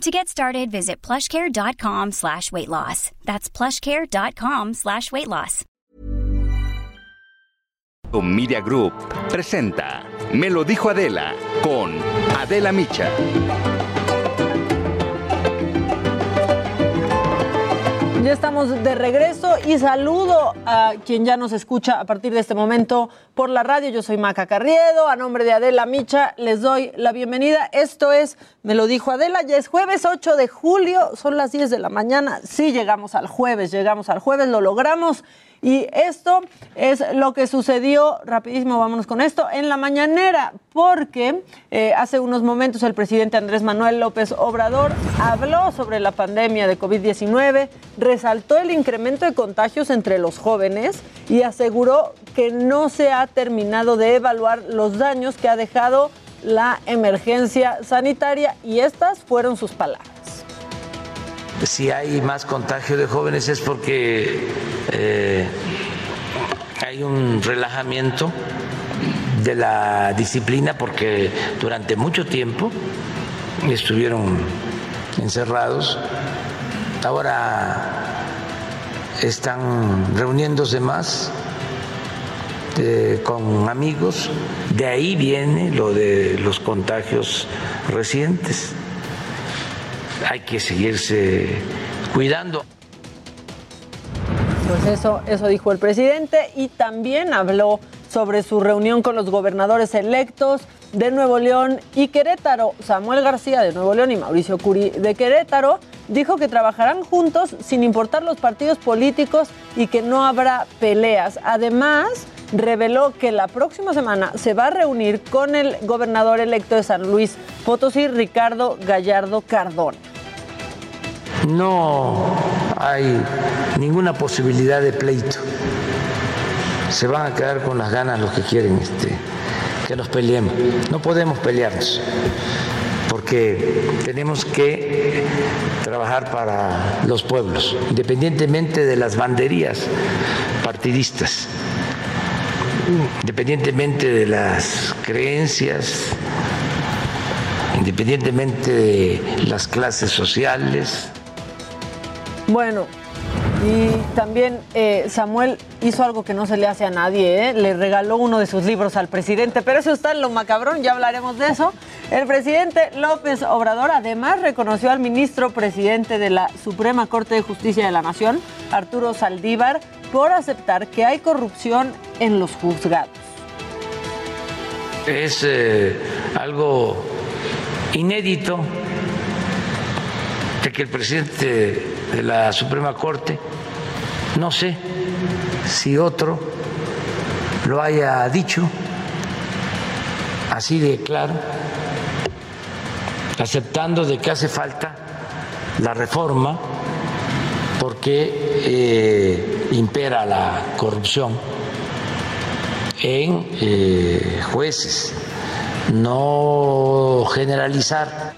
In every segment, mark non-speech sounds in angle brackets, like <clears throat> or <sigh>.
To get started, visit plushcare.com slash weight loss. That's plushcare.com slash weight loss. Media Group presenta Me lo dijo Adela con Adela Micha. Ya estamos de regreso y saludo a quien ya nos escucha a partir de este momento por la radio. Yo soy Maca Carriedo, a nombre de Adela Micha les doy la bienvenida. Esto es, me lo dijo Adela, ya es jueves 8 de julio, son las 10 de la mañana. Sí, llegamos al jueves, llegamos al jueves, lo logramos. Y esto es lo que sucedió, rapidísimo, vámonos con esto, en la mañanera, porque eh, hace unos momentos el presidente Andrés Manuel López Obrador habló sobre la pandemia de COVID-19, resaltó el incremento de contagios entre los jóvenes y aseguró que no se ha terminado de evaluar los daños que ha dejado la emergencia sanitaria. Y estas fueron sus palabras si hay más contagio de jóvenes es porque eh, hay un relajamiento de la disciplina porque durante mucho tiempo estuvieron encerrados. Ahora están reuniéndose más eh, con amigos. De ahí viene lo de los contagios recientes hay que seguirse cuidando. Pues eso, eso dijo el presidente y también habló sobre su reunión con los gobernadores electos de Nuevo León y Querétaro. Samuel García de Nuevo León y Mauricio Curi de Querétaro dijo que trabajarán juntos sin importar los partidos políticos y que no habrá peleas. Además, reveló que la próxima semana se va a reunir con el gobernador electo de San Luis Potosí, Ricardo Gallardo Cardona. No hay ninguna posibilidad de pleito. Se van a quedar con las ganas los que quieren este, que nos peleemos. No podemos pelearnos porque tenemos que trabajar para los pueblos, independientemente de las banderías partidistas, independientemente de las creencias, independientemente de las clases sociales. Bueno, y también eh, Samuel hizo algo que no se le hace a nadie, ¿eh? le regaló uno de sus libros al presidente, pero eso está en lo macabrón, ya hablaremos de eso. El presidente López Obrador además reconoció al ministro presidente de la Suprema Corte de Justicia de la Nación, Arturo Saldívar, por aceptar que hay corrupción en los juzgados. Es eh, algo inédito de que el presidente de la Suprema Corte, no sé si otro lo haya dicho así de claro, aceptando de que hace falta la reforma porque eh, impera la corrupción en eh, jueces, no generalizar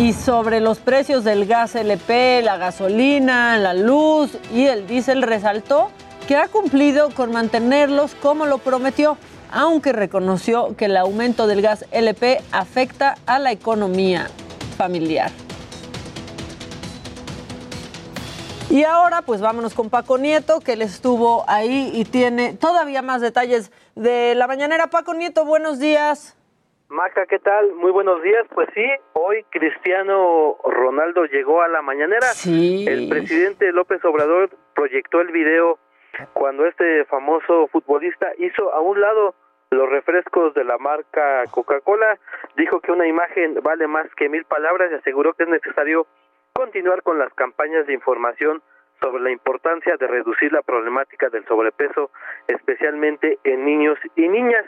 y sobre los precios del gas LP, la gasolina, la luz y el diésel resaltó que ha cumplido con mantenerlos como lo prometió, aunque reconoció que el aumento del gas LP afecta a la economía familiar. Y ahora pues vámonos con Paco Nieto, que él estuvo ahí y tiene todavía más detalles de la mañanera. Paco Nieto, buenos días. Maca, ¿qué tal? Muy buenos días. Pues sí, hoy Cristiano Ronaldo llegó a la mañanera. Sí. El presidente López Obrador proyectó el video cuando este famoso futbolista hizo a un lado los refrescos de la marca Coca-Cola, dijo que una imagen vale más que mil palabras y aseguró que es necesario continuar con las campañas de información sobre la importancia de reducir la problemática del sobrepeso, especialmente en niños y niñas.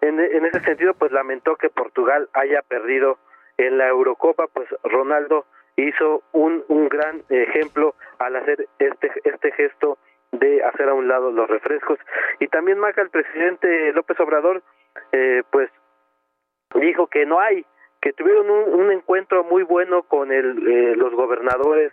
En, ese sentido, pues lamentó que Portugal haya perdido en la Eurocopa, pues Ronaldo hizo un, un gran ejemplo al hacer este, este gesto hacer a un lado los refrescos. Y también Maca, el presidente López Obrador, eh, pues dijo que no hay, que tuvieron un, un encuentro muy bueno con el, eh, los gobernadores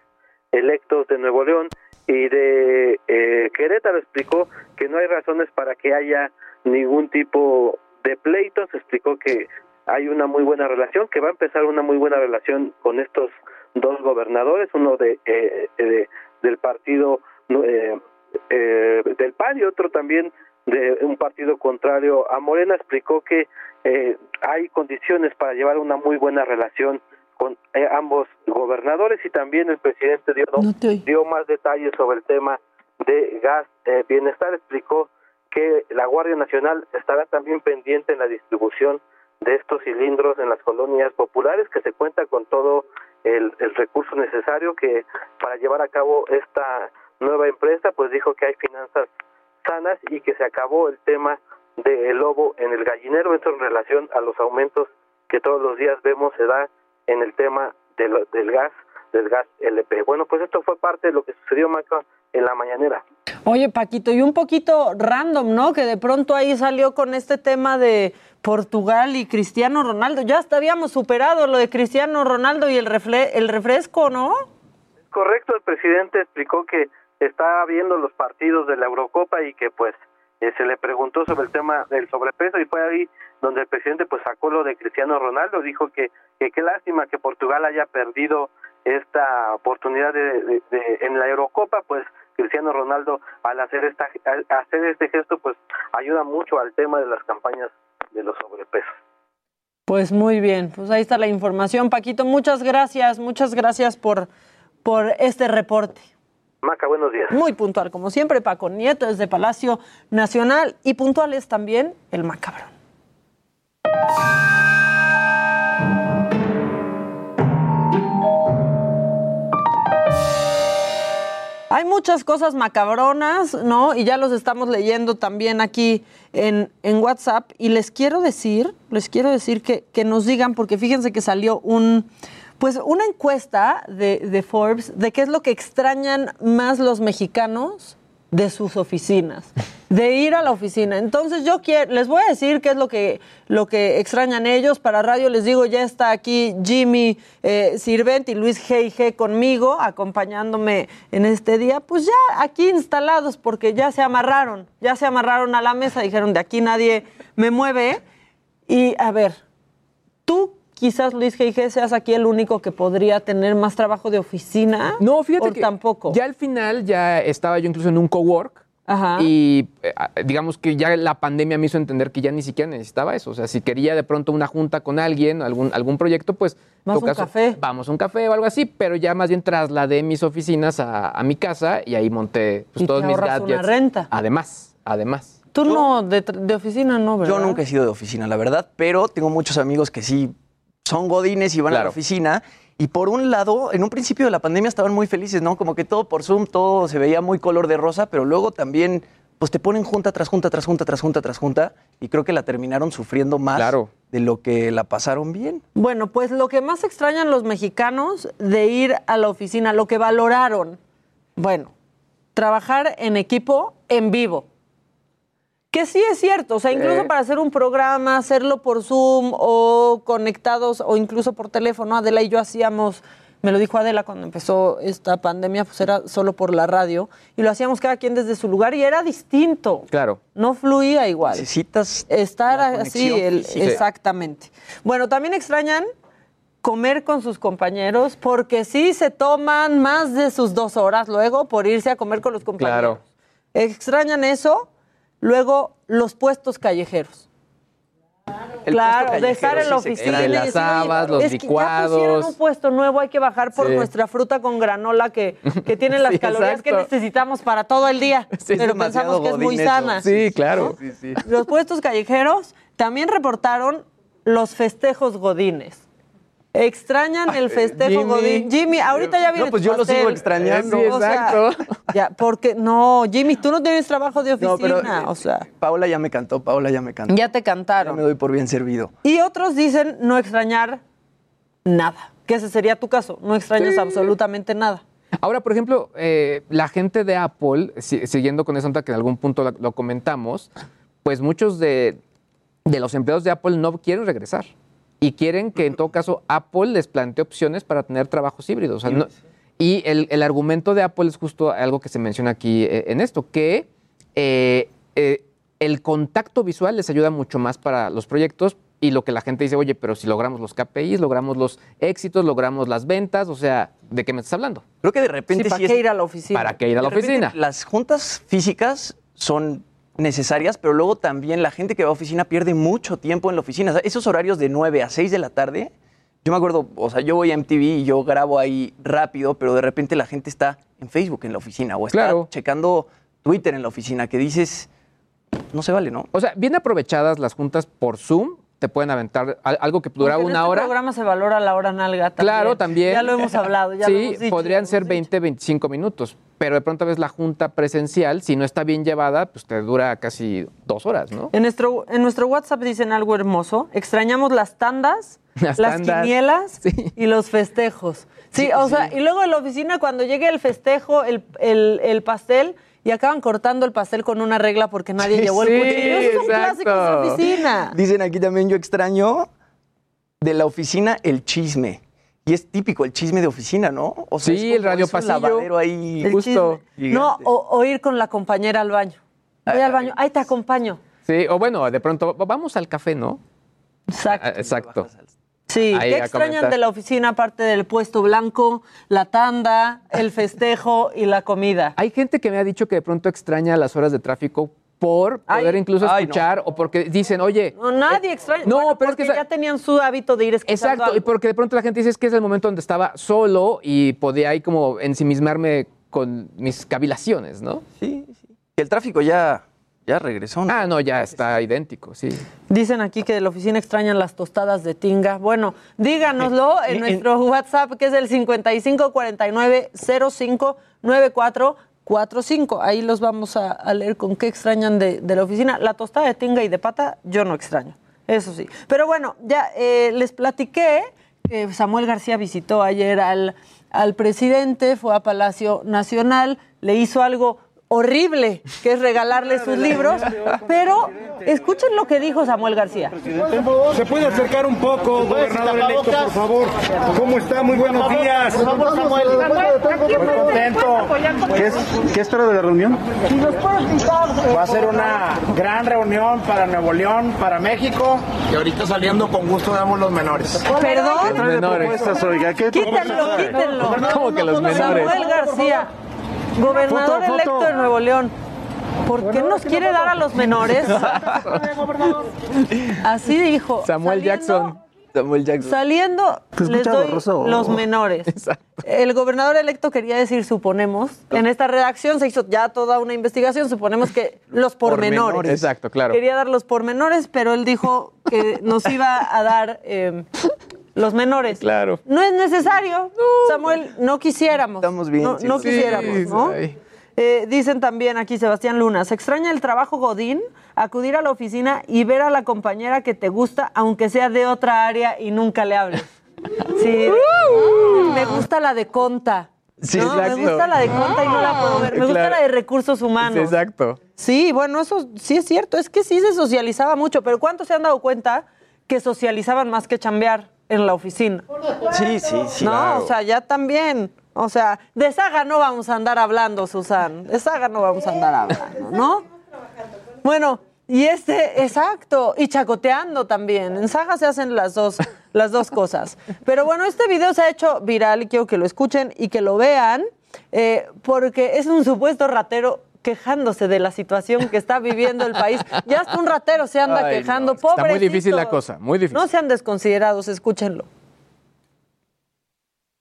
electos de Nuevo León y de eh, Querétaro explicó que no hay razones para que haya ningún tipo de pleitos, explicó que hay una muy buena relación, que va a empezar una muy buena relación con estos dos gobernadores, uno de, eh, de del partido eh, eh, del PAN y otro también de un partido contrario a Morena, explicó que eh, hay condiciones para llevar una muy buena relación con eh, ambos gobernadores y también el presidente dio, No dio más detalles sobre el tema de gas eh, bienestar, explicó que la Guardia Nacional estará también pendiente en la distribución de estos cilindros en las colonias populares, que se cuenta con todo el, el recurso necesario que para llevar a cabo esta nueva empresa, pues dijo que hay finanzas sanas y que se acabó el tema del lobo en el gallinero, esto en relación a los aumentos que todos los días vemos se da en el tema de lo- del gas, del gas LP. Bueno, pues esto fue parte de lo que sucedió, Maca, en la mañanera. Oye, Paquito, y un poquito random, ¿no? Que de pronto ahí salió con este tema de Portugal y Cristiano Ronaldo. Ya hasta habíamos superado lo de Cristiano Ronaldo y el, refle- el refresco, ¿no? Correcto, el presidente explicó que está viendo los partidos de la Eurocopa y que pues eh, se le preguntó sobre el tema del sobrepeso y fue ahí donde el presidente pues sacó lo de Cristiano Ronaldo, dijo que que qué lástima que Portugal haya perdido esta oportunidad de, de- en la Eurocopa, pues Cristiano Ronaldo al hacer esta al hacer este gesto pues ayuda mucho al tema de las campañas de los sobrepesos. Pues muy bien, pues ahí está la información, Paquito. Muchas gracias, muchas gracias por, por este reporte. Maca, buenos días. Muy puntual, como siempre, Paco Nieto desde Palacio Nacional y puntuales también el macabrón. Hay muchas cosas macabronas, ¿no? Y ya los estamos leyendo también aquí en, en WhatsApp. Y les quiero decir, les quiero decir que, que nos digan, porque fíjense que salió un, pues una encuesta de, de Forbes de qué es lo que extrañan más los mexicanos de sus oficinas, de ir a la oficina. Entonces yo quiero, les voy a decir qué es lo que, lo que extrañan ellos. Para radio les digo, ya está aquí Jimmy eh, y Luis G.I.G. conmigo, acompañándome en este día. Pues ya aquí instalados, porque ya se amarraron, ya se amarraron a la mesa, dijeron, de aquí nadie me mueve. Y a ver, tú quizás Luis G.I.G. seas aquí el único que podría tener más trabajo de oficina. No, fíjate o que tampoco. ya al final ya estaba yo incluso en un cowork Ajá. y eh, digamos que ya la pandemia me hizo entender que ya ni siquiera necesitaba eso. O sea, si quería de pronto una junta con alguien, algún, algún proyecto, pues... Todo un café. Vamos a un café o algo así, pero ya más bien trasladé mis oficinas a, a mi casa y ahí monté pues, Y todos te mis ahorras una gadgets. renta. Además, además. Tú no, de, de oficina no, ¿verdad? Yo nunca he sido de oficina, la verdad, pero tengo muchos amigos que sí son godines y van a la oficina. Y por un lado, en un principio de la pandemia estaban muy felices, ¿no? Como que todo por Zoom, todo se veía muy color de rosa, pero luego también, pues te ponen junta tras junta, tras junta, tras junta, tras junta, y creo que la terminaron sufriendo más Claro. de lo que la pasaron bien. Bueno, pues lo que más extrañan los mexicanos de ir a la oficina, lo que valoraron, bueno, trabajar en equipo en vivo. Que sí es cierto, o sea, incluso Eh. para hacer un programa, hacerlo por Zoom o conectados o incluso por teléfono, Adela y yo hacíamos, me lo dijo Adela cuando empezó esta pandemia, pues era solo por la radio, y lo hacíamos cada quien desde su lugar y era distinto. Claro. No fluía igual Necesitas estar así, el- exactamente. Bueno, también extrañan comer con sus compañeros porque sí se toman más de sus dos horas luego por irse a comer con los compañeros. Claro. Extrañan eso, luego los puestos callejeros. el claro, de estar en la sí oficina. Las "Oye, habas, los es que ya licuados". pusieron un puesto nuevo, hay que bajar por Sí. nuestra fruta con granola que, que tiene <laughs> las Sí, calorías que necesitamos para todo el día. Sí, pero pensamos que es muy eso. sana. Sí, claro. Los puestos callejeros también reportaron los festejos godines. Extrañan el festejo Jimmy. godín. Jimmy, ahorita ya viene No, pues tu yo lo sigo extrañando. Sí, O sea, exacto. ya, porque no, Jimmy, tú no tienes trabajo de No, oficina, pero, eh, o sea, Paola ya me cantó, Paola ya me cantó. ya te Ya cantaron. me doy por bien servido. Y otros dicen no extrañar nada, que ese sería tu caso, no extrañas absolutamente nada. Ahora, por ejemplo, eh, la gente de Apple, si- siguiendo con esa nota que en algún punto lo, lo comentamos, pues muchos de, de los empleados de Apple no quieren regresar. Y quieren que en todo caso Apple les plantee opciones para tener trabajos híbridos. O sea, no- y el, el argumento de Apple es justo algo que se menciona aquí eh, en esto, que eh, eh, el contacto visual les ayuda mucho más para los proyectos y lo que la gente dice, oye, pero si logramos los KPIs, logramos los éxitos, logramos las ventas, o sea, ¿de qué me estás hablando? Creo que de repente Sí, ¿para sí es- qué ir a la oficina? ¿Para qué ir a la oficina? Las juntas físicas son necesarias, pero luego también la gente que va a oficina pierde mucho tiempo en la oficina. O sea, esos horarios de 9 a 6 de la tarde, yo me acuerdo, o sea, yo voy a MTV y yo grabo ahí rápido, pero de repente la gente está en Facebook en la oficina o está Claro. checando Twitter en la oficina, que dices, no se vale, ¿no? O sea, bien aprovechadas las juntas por Zoom, te pueden aventar al- algo que dura Porque en una este hora. programa se valora la hora nalga también. Claro, también. Ya lo hemos hablado, ya lo sí, hemos dicho, podrían lo ser hemos dicho. 20, 25 minutos, pero de pronto ves la junta presencial, si no está bien llevada, pues te dura casi dos horas, ¿no? En nuestro, en nuestro WhatsApp dicen algo hermoso. Extrañamos las tandas, <laughs> Las las, tandas, quinielas sí. y los festejos. Sí, Sí, o sí. sea, y luego en la oficina cuando llegue el festejo, el, el- el pastel, y acaban cortando el pastel con una regla porque nadie llevó Sí, el cuchillo. Eso <laughs> es un clásico de oficina. Dicen aquí también, yo extraño de la oficina el chisme. Y es típico el chisme de oficina, ¿no? O Sí, es el radio pasillo. ahí. El Justo. chisme. No, o, o ir con la compañera al baño. Voy al baño, ahí te acompaño. Sí, o bueno, de pronto, vamos al café, ¿no? Exacto. Ah, Exacto. Sí, Ahí ¿qué extrañan comentar. de la oficina aparte del puesto blanco, la tanda, el festejo y la comida? Hay gente que me ha dicho que de pronto extraña las horas de tráfico por Ay. poder incluso Ay, no. escuchar o porque dicen, oye, No, nadie extraña. no, Bueno, pero es que ya tenían su hábito de ir escuchando Exacto, y porque de pronto la gente dice es que es el momento donde estaba solo y podía ahí como ensimismarme con mis cavilaciones, ¿no? Sí, sí. Y el tráfico ya, ya regresó. ¿no? Ah, no, ya está idéntico, sí. Dicen aquí que de la oficina extrañan las tostadas de tinga. Bueno, díganoslo <laughs> en nuestro WhatsApp, que es el 5549-059445. Ahí los vamos a, a leer con qué extrañan de, de la oficina. La tostada de tinga y de pata, yo no extraño. Eso sí. Pero bueno, ya eh, les platiqué que Samuel García visitó ayer al, al presidente, fue a Palacio Nacional, le hizo algo horrible, que es regalarle sus libros, pero escuchen lo que dijo Samuel García. ¿Se puede acercar un poco, gobernador electo, por favor? ¿Cómo está? Muy buenos días. Muy contento. ¿Qué, es, ¿Qué espero de la reunión? Va a ser una gran reunión para Nuevo León, para México. Y ahorita saliendo con gusto damos los menores. Perdón, menores. propuestas, oiga, ¿qué quítenlo, quítenlo. ¿Cómo que los menores? Samuel García, gobernador Foto, foto. electo de Nuevo León. ¿Por qué nos quiere dar a los menores? Así dijo. Samuel Saliendo- Jackson. Samuel Jackson. Saliendo, Te les escucha doy borroso. los menores. Exacto. El gobernador electo quería decir, suponemos, en esta redacción se hizo ya toda una investigación, suponemos que los pormenores. Pormenores. Exacto, claro. Quería dar los pormenores, pero él dijo que nos iba a dar eh, los menores. Claro. No es necesario, Samuel, no quisiéramos. Estamos bien, No, no sí. quisiéramos, Sí, ¿no? Eh, dicen también aquí Sebastián Luna, se extraña el trabajo Godín, acudir a la oficina y ver a la compañera que te gusta, aunque sea de otra área y nunca le hables. Sí, me gusta la de conta. Sí, ¿no? Me exacto. gusta la de conta y no la puedo ver. Me gusta Claro. la de recursos humanos. Sí, exacto. Sí, bueno, eso sí es cierto. Es que sí se socializaba mucho, pero ¿cuántos se han dado cuenta que socializaban más que chambear en la oficina? Sí, sí, sí. no, o sea, ya también. O sea, de saga no vamos a andar hablando, Susan. De saga no vamos a andar hablando, ¿no? Bueno, y este, exacto, y chacoteando también. En saga se hacen las dos, las dos cosas. Pero bueno, este video se ha hecho viral y quiero que lo escuchen y que lo vean, eh, porque es un supuesto ratero quejándose de la situación que está viviendo el país. Ya hasta un ratero se anda Ay, quejando. no, está muy difícil la cosa, muy difícil. No sean desconsiderados, escúchenlo.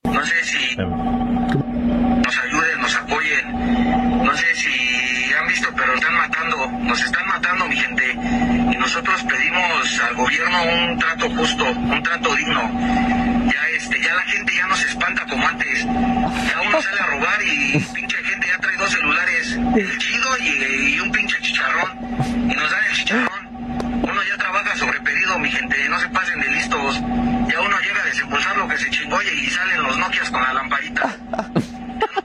No sé si nos ayuden, nos apoyen. No sé si pero están matando, nos están matando, mi gente. Y nosotros pedimos al gobierno un trato justo, un trato digno. Ya este, ya la gente ya no se espanta como antes. Ya uno sale a robar y pinche gente ya trae dos celulares, el chido y, y un pinche chicharrón. Y nos dan el chicharrón. Uno ya trabaja sobre pedido, mi gente, no se pasen de listos. Ya uno llega a desembolsar lo que se chingó y salen los Nokias con la lamparita. Ya no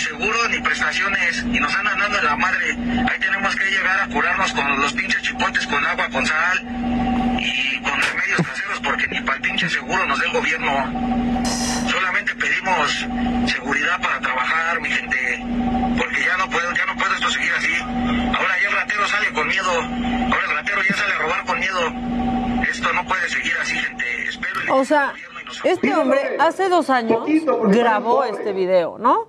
seguro ni prestaciones y nos andan dando en la madre. Ahí tenemos que llegar a curarnos con los pinches chipotes con agua, con sal y con remedios caseros porque ni para el pinche seguro nos da el gobierno. Solamente pedimos seguridad para trabajar, mi gente, porque ya no puedo, ya no puedo esto seguir así. Ahora ya el ratero sale con miedo, ahora el ratero ya sale a robar con miedo. Esto no puede seguir así, gente. Espero el O sea, este hombre hace dos años grabó este video, ¿no?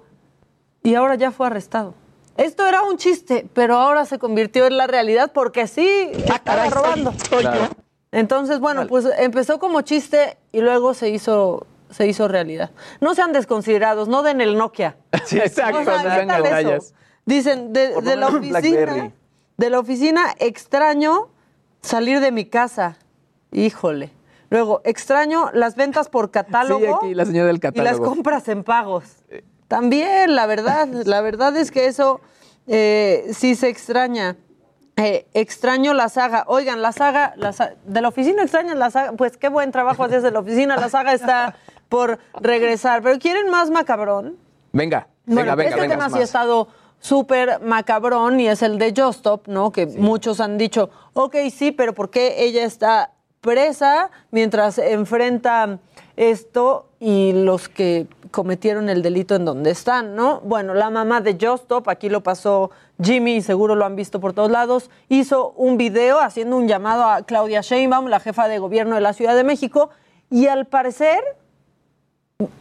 Y ahora ya fue arrestado. Esto era un chiste, pero ahora se convirtió en la realidad porque sí estaba robando. Entonces, bueno, pues empezó como chiste y luego se hizo se hizo realidad. No sean desconsiderados, no den el Nokia. <laughs> Sí, exacto. O sea, no. Dicen, de, la oficina, de la oficina, extraño salir de mi casa. Híjole. Luego, extraño las ventas por catálogo Sí, aquí la señora del y las catálogo. compras en pagos. También, la verdad, <laughs> la verdad es que eso eh, sí se extraña. Eh, extraño la saga. Oigan, la saga, la sa- de la oficina extrañan la saga. Pues qué buen trabajo haces de la oficina. La saga está por regresar. Pero ¿quieren más macabrón? Venga, Bueno, venga, venga, este venga. tema sí ha estado súper macabrón y es el de Just Stop, ¿no? Que muchos han dicho, ok, sí, pero ¿por qué ella está presa mientras enfrenta esto y los que cometieron el delito en donde están, ¿no? Bueno, la mamá de Just Stop, aquí lo pasó Jimmy, y seguro lo han visto por todos lados, hizo un video haciendo un llamado a Claudia Sheinbaum, la jefa de gobierno de la Ciudad de México, y al parecer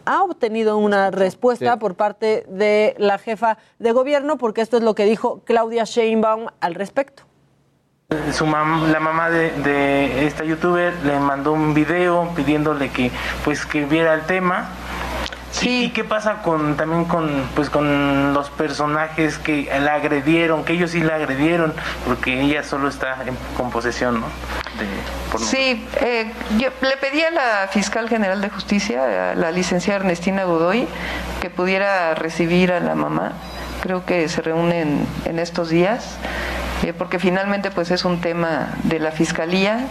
ha obtenido una respuesta Sí. por parte de la jefa de gobierno, porque esto es lo que dijo Claudia Sheinbaum al respecto. Su mam- la mamá de, de esta youtuber le mandó un video pidiéndole que pues que viera el tema. Sí. ¿Y qué pasa con también con pues con los personajes que la agredieron, que ellos sí la agredieron, porque ella solo está en, con posesión, ¿no? De, por- Sí, eh, yo le pedí a la fiscal general de justicia, a la licenciada Ernestina Godoy, que pudiera recibir a la mamá. Creo que se reúnen en estos días, eh, porque finalmente pues es un tema de la fiscalía.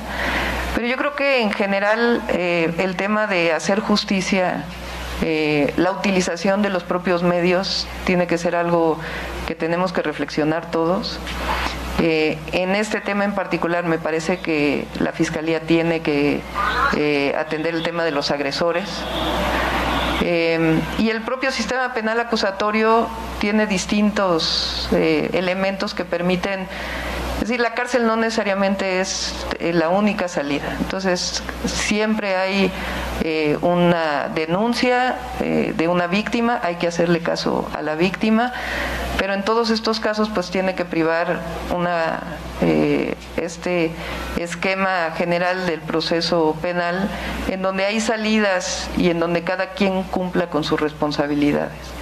Pero yo creo que en general eh, el tema de hacer justicia eh, la utilización de los propios medios tiene que ser algo que tenemos que reflexionar todos. En este tema en particular me parece que la Fiscalía tiene que atender el tema de los agresores. Eh, y el propio sistema penal acusatorio tiene distintos eh, elementos que permiten, es decir, la cárcel no necesariamente es eh, la única salida. Entonces, siempre hay eh, una denuncia eh, de una víctima, hay que hacerle caso a la víctima, pero en todos estos casos pues tiene que privar una eh, este esquema general del proceso penal en donde hay salidas y en donde cada quien cumpla con sus responsabilidades.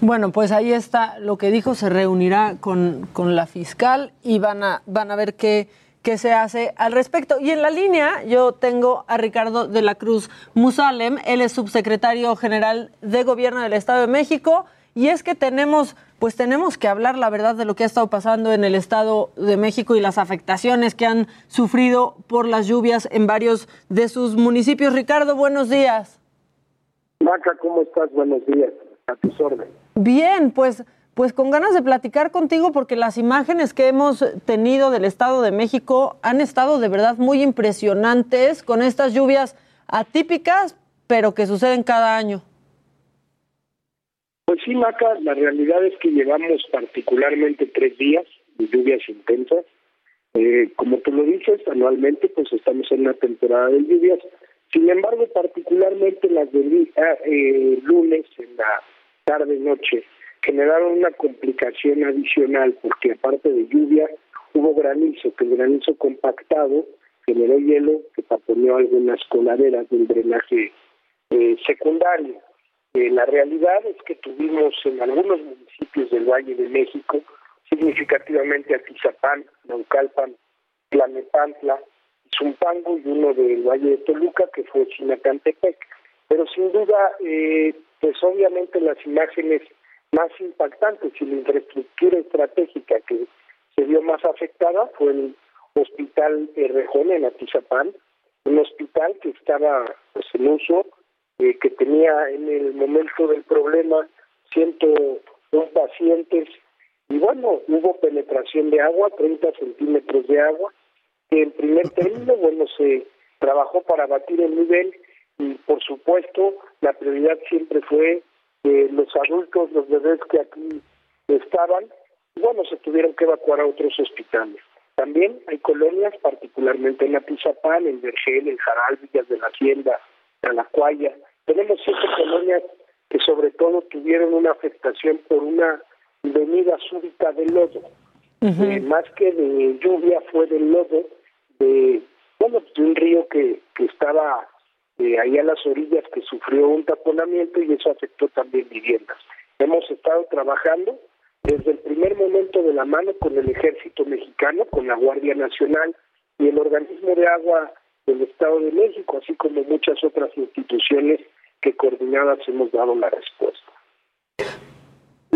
Bueno, pues ahí está lo que dijo, se reunirá con, con la fiscal y van a, van a ver qué, qué se hace al respecto. Y en la línea yo tengo a Ricardo de la Cruz Musalem, él es subsecretario general de Gobierno del Estado de México y es que tenemos, pues tenemos que hablar la verdad de lo que ha estado pasando en el Estado de México y las afectaciones que han sufrido por las lluvias en varios de sus municipios. Ricardo, buenos días. Maca, ¿cómo estás? Buenos días. A tus órdenes. Bien, pues, pues con ganas de platicar contigo porque las imágenes que hemos tenido del Estado de México han estado de verdad muy impresionantes con estas lluvias atípicas, pero que suceden cada año. Pues sí, Maca, la realidad es que llevamos particularmente tres días de lluvias intensas. Eh, como tú lo dices, anualmente pues estamos en una temporada de lluvias. Sin embargo, particularmente las de li- ah, eh, lunes en la tarde-noche generaron una complicación adicional porque aparte de lluvia hubo granizo, que el granizo compactado generó hielo que taponeó algunas coladeras del drenaje eh, secundario. Eh, la realidad es que tuvimos en algunos municipios del Valle de México, significativamente Atizapán, Naucalpan, Tlanepantla, Zumpango y uno del Valle de Toluca, que fue Chinacantepec. Pero sin duda, eh, pues obviamente las imágenes más impactantes y la infraestructura estratégica que se vio más afectada fue el Hospital Errejón en Atizapán, un hospital que estaba pues, en uso, eh, que tenía en el momento del problema un pacientes y bueno, hubo penetración de agua, 30 centímetros de agua, que en primer término, bueno, se trabajó para batir el nivel y por supuesto la prioridad siempre fue que los adultos, los bebés que aquí estaban, bueno, se tuvieron que evacuar a otros hospitales. También hay colonias, particularmente en Atizapán, en Vergel, en Jaral, Villas de la Hacienda, Talacuaya. Tenemos siete colonias que sobre todo tuvieron una afectación por una venida súbita de lodo. Eh, más que de lluvia fue del lodo de, bueno, de un río que, que estaba eh, ahí a las orillas que sufrió un taponamiento y eso afectó también viviendas. Hemos estado trabajando desde el primer momento de la mano con el ejército mexicano, con la Guardia Nacional y el organismo de agua del Estado de México, así como muchas otras instituciones que coordinadas hemos dado la respuesta.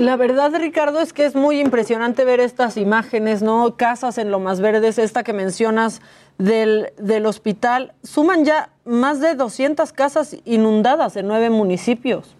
La verdad, Ricardo, es que es muy impresionante ver estas imágenes, ¿no? Casas en lo más verdes, esta que mencionas del, del hospital. Suman ya más de 200 casas inundadas en nueve municipios.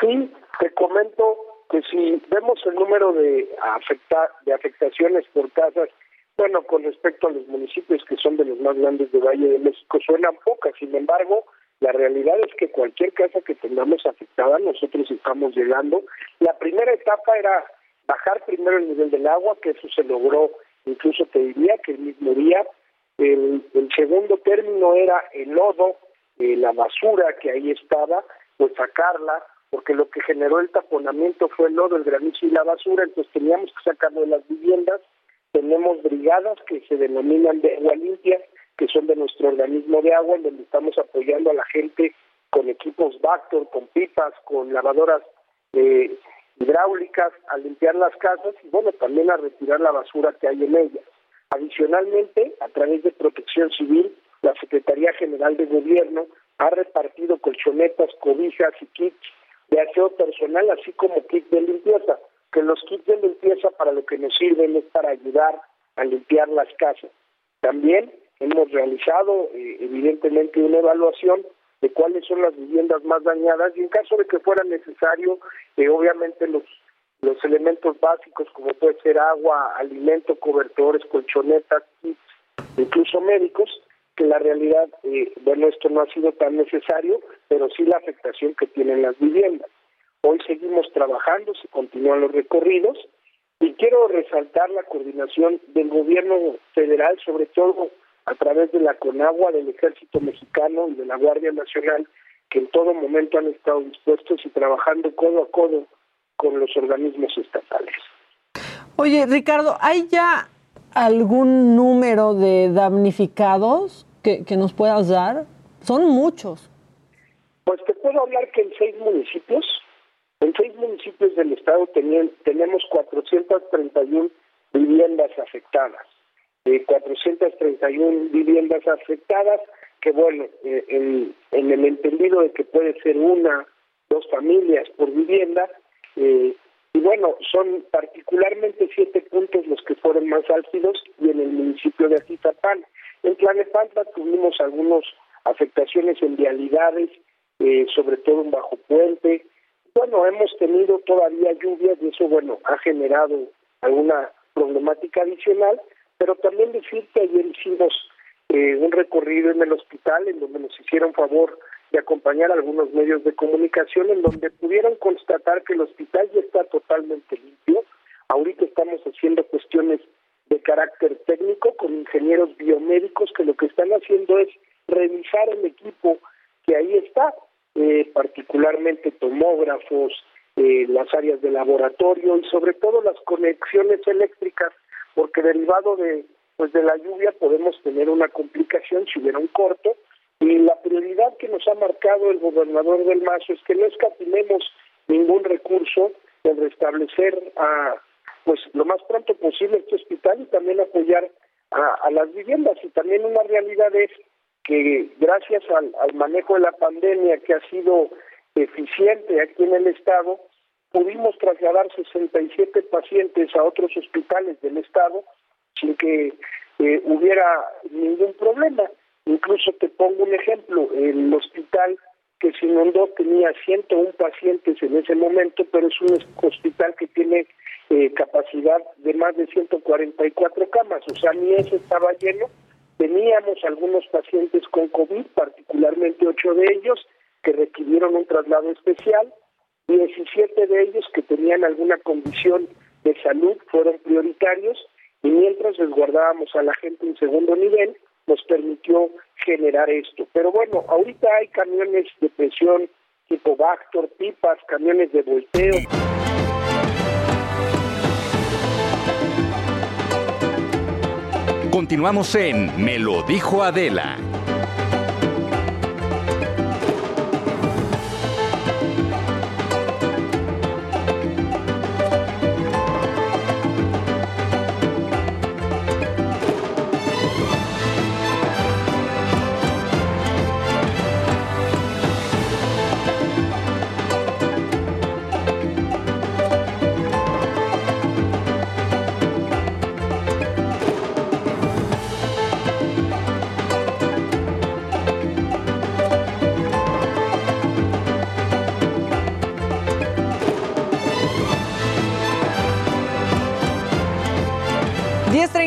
Sí, te comento que si vemos el número de, afecta, de afectaciones por casas, bueno, con respecto a los municipios que son de los más grandes de Valle de México, suenan pocas. Sin embargo, la realidad es que cualquier casa que tengamos afectada, nosotros estamos llegando. La primera etapa era bajar primero el nivel del agua, que eso se logró, incluso te diría que el mismo día. El, segundo término era el lodo, eh, la basura que ahí estaba, pues sacarla, porque lo que generó el taponamiento fue el lodo, el granizo y la basura, entonces teníamos que sacarlo de las viviendas. Tenemos brigadas que se denominan de agua limpia, que son de nuestro organismo de agua, en donde estamos apoyando a la gente con equipos Bactor, con pipas, con lavadoras eh, hidráulicas, a limpiar las casas y bueno, también a retirar la basura que hay en ellas. Adicionalmente, a través de Protección Civil, la Secretaría General de Gobierno ha repartido colchonetas, cobijas y kits de aseo personal, así como kits de limpieza, que los kits de limpieza para lo que nos sirven es para ayudar a limpiar las casas. También hemos realizado eh, evidentemente una evaluación de cuáles son las viviendas más dañadas y en caso de que fuera necesario, eh, obviamente los los elementos básicos como puede ser agua, alimento, cobertores, colchonetas, incluso médicos, que la realidad, eh, bueno, esto no ha sido tan necesario, pero sí la afectación que tienen las viviendas. Hoy seguimos trabajando, se continúan los recorridos y quiero resaltar la coordinación del gobierno federal, sobre todo a través de la CONAGUA, del Ejército Mexicano y de la Guardia Nacional, que en todo momento han estado dispuestos y trabajando codo a codo con los organismos estatales. Oye, Ricardo, ¿hay ya algún número de damnificados que, que nos puedas dar? Son muchos. Pues te puedo hablar que en seis municipios, en seis municipios del estado tenemos 431 viviendas afectadas de 431 viviendas afectadas, que bueno, eh, en, el entendido de que puede ser una, dos familias por vivienda, eh, y bueno, son particularmente siete puntos los que fueron más álgidos y en el municipio de Atizapán. En Tlanepantla tuvimos algunas afectaciones en vialidades, eh, sobre todo en Bajo Puente. Bueno, hemos tenido todavía lluvias y eso, bueno, ha generado alguna problemática adicional, pero también decir que ayer hicimos eh, un recorrido en el hospital en donde nos hicieron favor de acompañar a algunos medios de comunicación en donde pudieron constatar que el hospital ya está totalmente limpio. Ahorita estamos haciendo cuestiones de carácter técnico con ingenieros biomédicos que lo que están haciendo es revisar el equipo que ahí está, eh, particularmente tomógrafos, eh, las áreas de laboratorio y sobre todo las conexiones eléctricas porque derivado de pues de la lluvia podemos tener una complicación si hubiera un corto. Y la prioridad que nos ha marcado el gobernador del Mazo es que no escatimemos ningún recurso en restablecer a pues lo más pronto posible este hospital y también apoyar a, las viviendas. Y también una realidad es que gracias al manejo de la pandemia que ha sido eficiente aquí en el estado pudimos trasladar 67 pacientes a otros hospitales del estado sin que eh, hubiera ningún problema. Incluso te pongo un ejemplo, el hospital que se inundó tenía 101 pacientes en ese momento, pero es un hospital que tiene eh, capacidad de más de 144 camas, o sea, ni ese estaba lleno. Teníamos algunos pacientes con COVID, particularmente ocho de ellos, que requirieron un traslado especial, 17 de ellos que tenían alguna condición de salud fueron prioritarios y mientras resguardábamos a la gente en segundo nivel, nos permitió generar esto. Pero bueno, ahorita hay camiones de presión tipo Bactor, pipas, camiones de volteo. Continuamos en Me lo dijo Adela.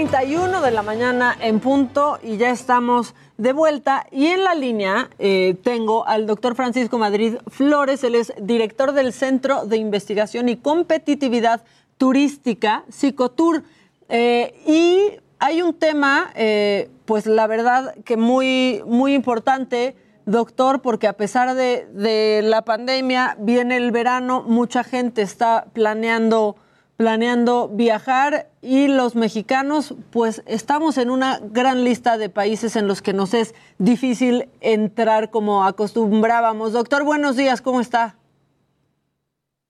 10.31 de la mañana en punto y ya estamos de vuelta. Y en la línea eh, tengo al doctor Francisco Madrid Flores, él es director del Centro de Investigación y Competitividad Turística, Psicotur. Eh, y hay un tema, eh, pues la verdad que muy, muy importante, doctor, porque a pesar de, de la pandemia, viene el verano, mucha gente está planeando planeando viajar y los mexicanos pues estamos en una gran lista de países en los que nos es difícil entrar como acostumbrábamos. Doctor, buenos días, ¿cómo está?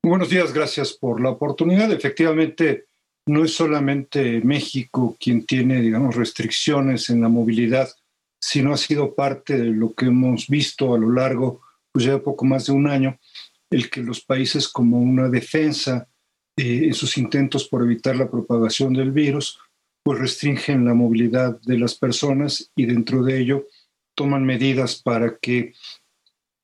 Buenos días, gracias por la oportunidad. Efectivamente, no es solamente México quien tiene, digamos, restricciones en la movilidad, sino ha sido parte de lo que hemos visto a lo largo, pues ya poco más de un año, el que los países como una defensa eh, en sus intentos por evitar la propagación del virus, pues restringen la movilidad de las personas y dentro de ello toman medidas para que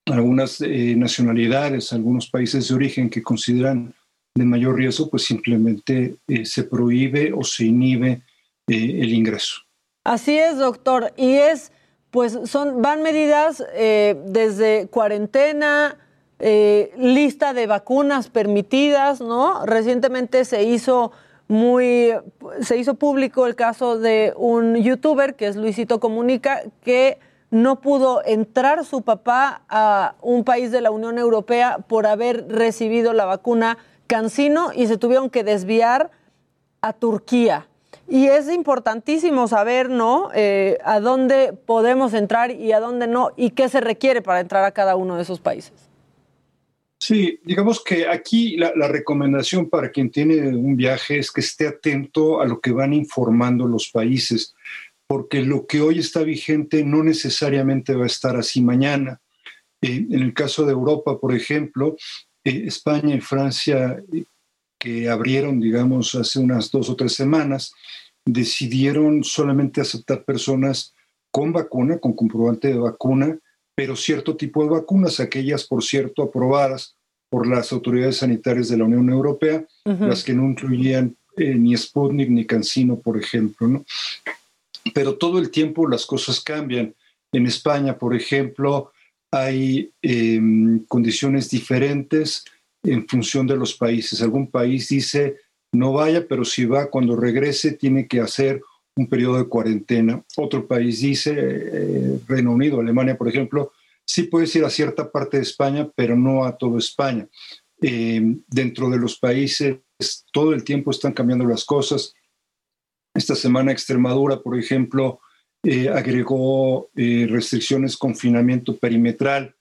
algunas eh, nacionalidades, algunos países de origen que consideran de mayor riesgo, pues simplemente eh, se prohíbe o se inhibe el ingreso. Así es, doctor. Y es, pues son, van medidas desde cuarentena, eh, lista de vacunas permitidas, ¿no? Recientemente se hizo muy, se hizo público el caso de un youtuber que es Luisito Comunica, que no pudo entrar su papá a un país de la Unión Europea por haber recibido la vacuna Cancino y se tuvieron que desviar a Turquía. Y es importantísimo saber, ¿no? Eh, a dónde podemos entrar y a dónde no, y qué se requiere para entrar a cada uno de esos países. Sí, digamos que aquí la, recomendación para quien tiene un viaje es que esté atento a lo que van informando los países, porque lo que hoy está vigente no necesariamente va a estar así mañana. Eh, en el caso de Europa, por ejemplo, eh, España y Francia, eh, que abrieron, digamos, hace unas dos o tres semanas, decidieron solamente aceptar personas con vacuna, con comprobante de vacuna, pero cierto tipo de vacunas, aquellas, por cierto, aprobadas por las autoridades sanitarias de la Unión Europea, las que no incluían eh, ni Sputnik ni Cancino, por ejemplo. ¿no? Pero todo el tiempo las cosas cambian. En España, por ejemplo, hay em, condiciones diferentes en función de los países. Algún país dice no vaya, pero si va, cuando regrese tiene que hacer un periodo de cuarentena. Otro país dice, eh, Reino Unido, Alemania, por ejemplo, sí puedes ir a cierta parte de España, pero no a toda España. Eh, dentro de los países, todo el tiempo están cambiando las cosas. Esta semana Extremadura, por ejemplo, eh, agregó restricciones, confinamiento perimetral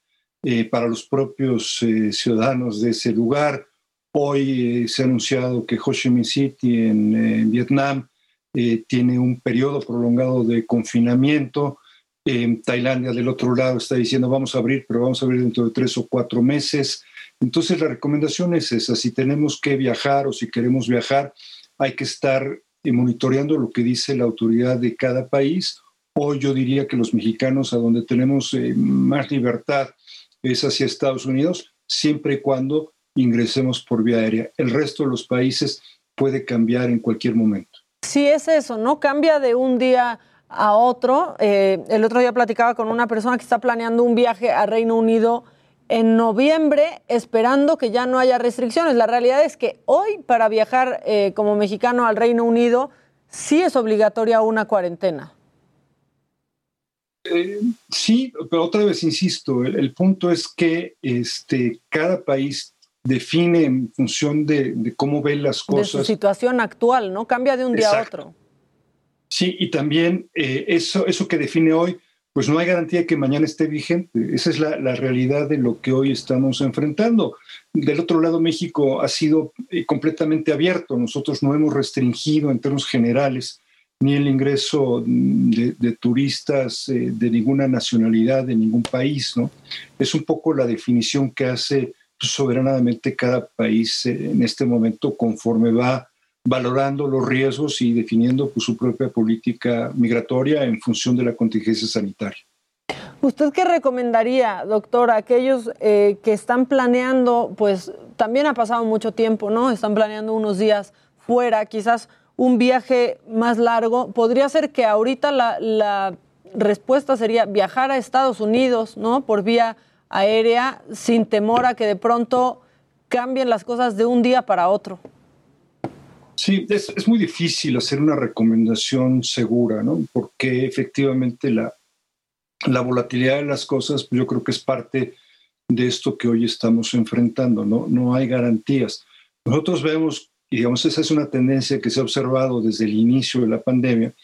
para los propios ciudadanos de ese lugar. Hoy se ha anunciado que Ho Chi Minh City en Vietnam eh, tiene un periodo prolongado de confinamiento. En Tailandia, del otro lado, está diciendo vamos a abrir, pero vamos a abrir dentro de tres o cuatro meses. Entonces, la recomendación es esa. Si tenemos que viajar o si queremos viajar, hay que estar eh, monitoreando lo que dice la autoridad de cada país. Hoy yo diría que los mexicanos, a donde tenemos eh, más libertad es hacia Estados Unidos, siempre y cuando ingresemos por vía aérea. El resto de los países puede cambiar en cualquier momento. Sí, es eso, ¿no? Cambia de un día a otro. Eh, el otro día platicaba con una persona que está planeando un viaje a Reino Unido en noviembre, esperando que ya no haya restricciones. La realidad es que hoy para viajar eh, como mexicano al Reino Unido sí es obligatoria una cuarentena. Eh, sí, pero otra vez insisto, el, punto es que este, cada país define en función de, cómo ve las cosas. De su situación actual, ¿no? Cambia de un día a otro. Sí, y también eh, eso, eso que define hoy, pues no hay garantía de que mañana esté vigente. Esa es la, realidad de lo que hoy estamos enfrentando. Del otro lado, México ha sido eh, completamente abierto. Nosotros no hemos restringido en términos generales ni el ingreso de, turistas eh, de ninguna nacionalidad, de ningún país. ¿no? Es un poco la definición que hace soberanamente cada país en este momento conforme va valorando los riesgos y definiendo pues, su propia política migratoria en función de la contingencia sanitaria. ¿Usted qué recomendaría, doctor, a aquellos eh, que están planeando, pues también ha pasado mucho tiempo, ¿no? Están planeando unos días fuera, quizás un viaje más largo. Podría ser que ahorita la respuesta sería viajar a Estados Unidos, ¿no? Por vía aérea, sin temor a que de pronto cambien las cosas de un día para otro. Sí, es, muy difícil hacer una recomendación segura, ¿no? Porque efectivamente la, la volatilidad de las cosas, pues yo creo que es parte de esto que hoy estamos enfrentando, ¿no? No hay garantías. Nosotros vemos, y digamos, esa es una tendencia que se ha observado desde el inicio de la pandemia,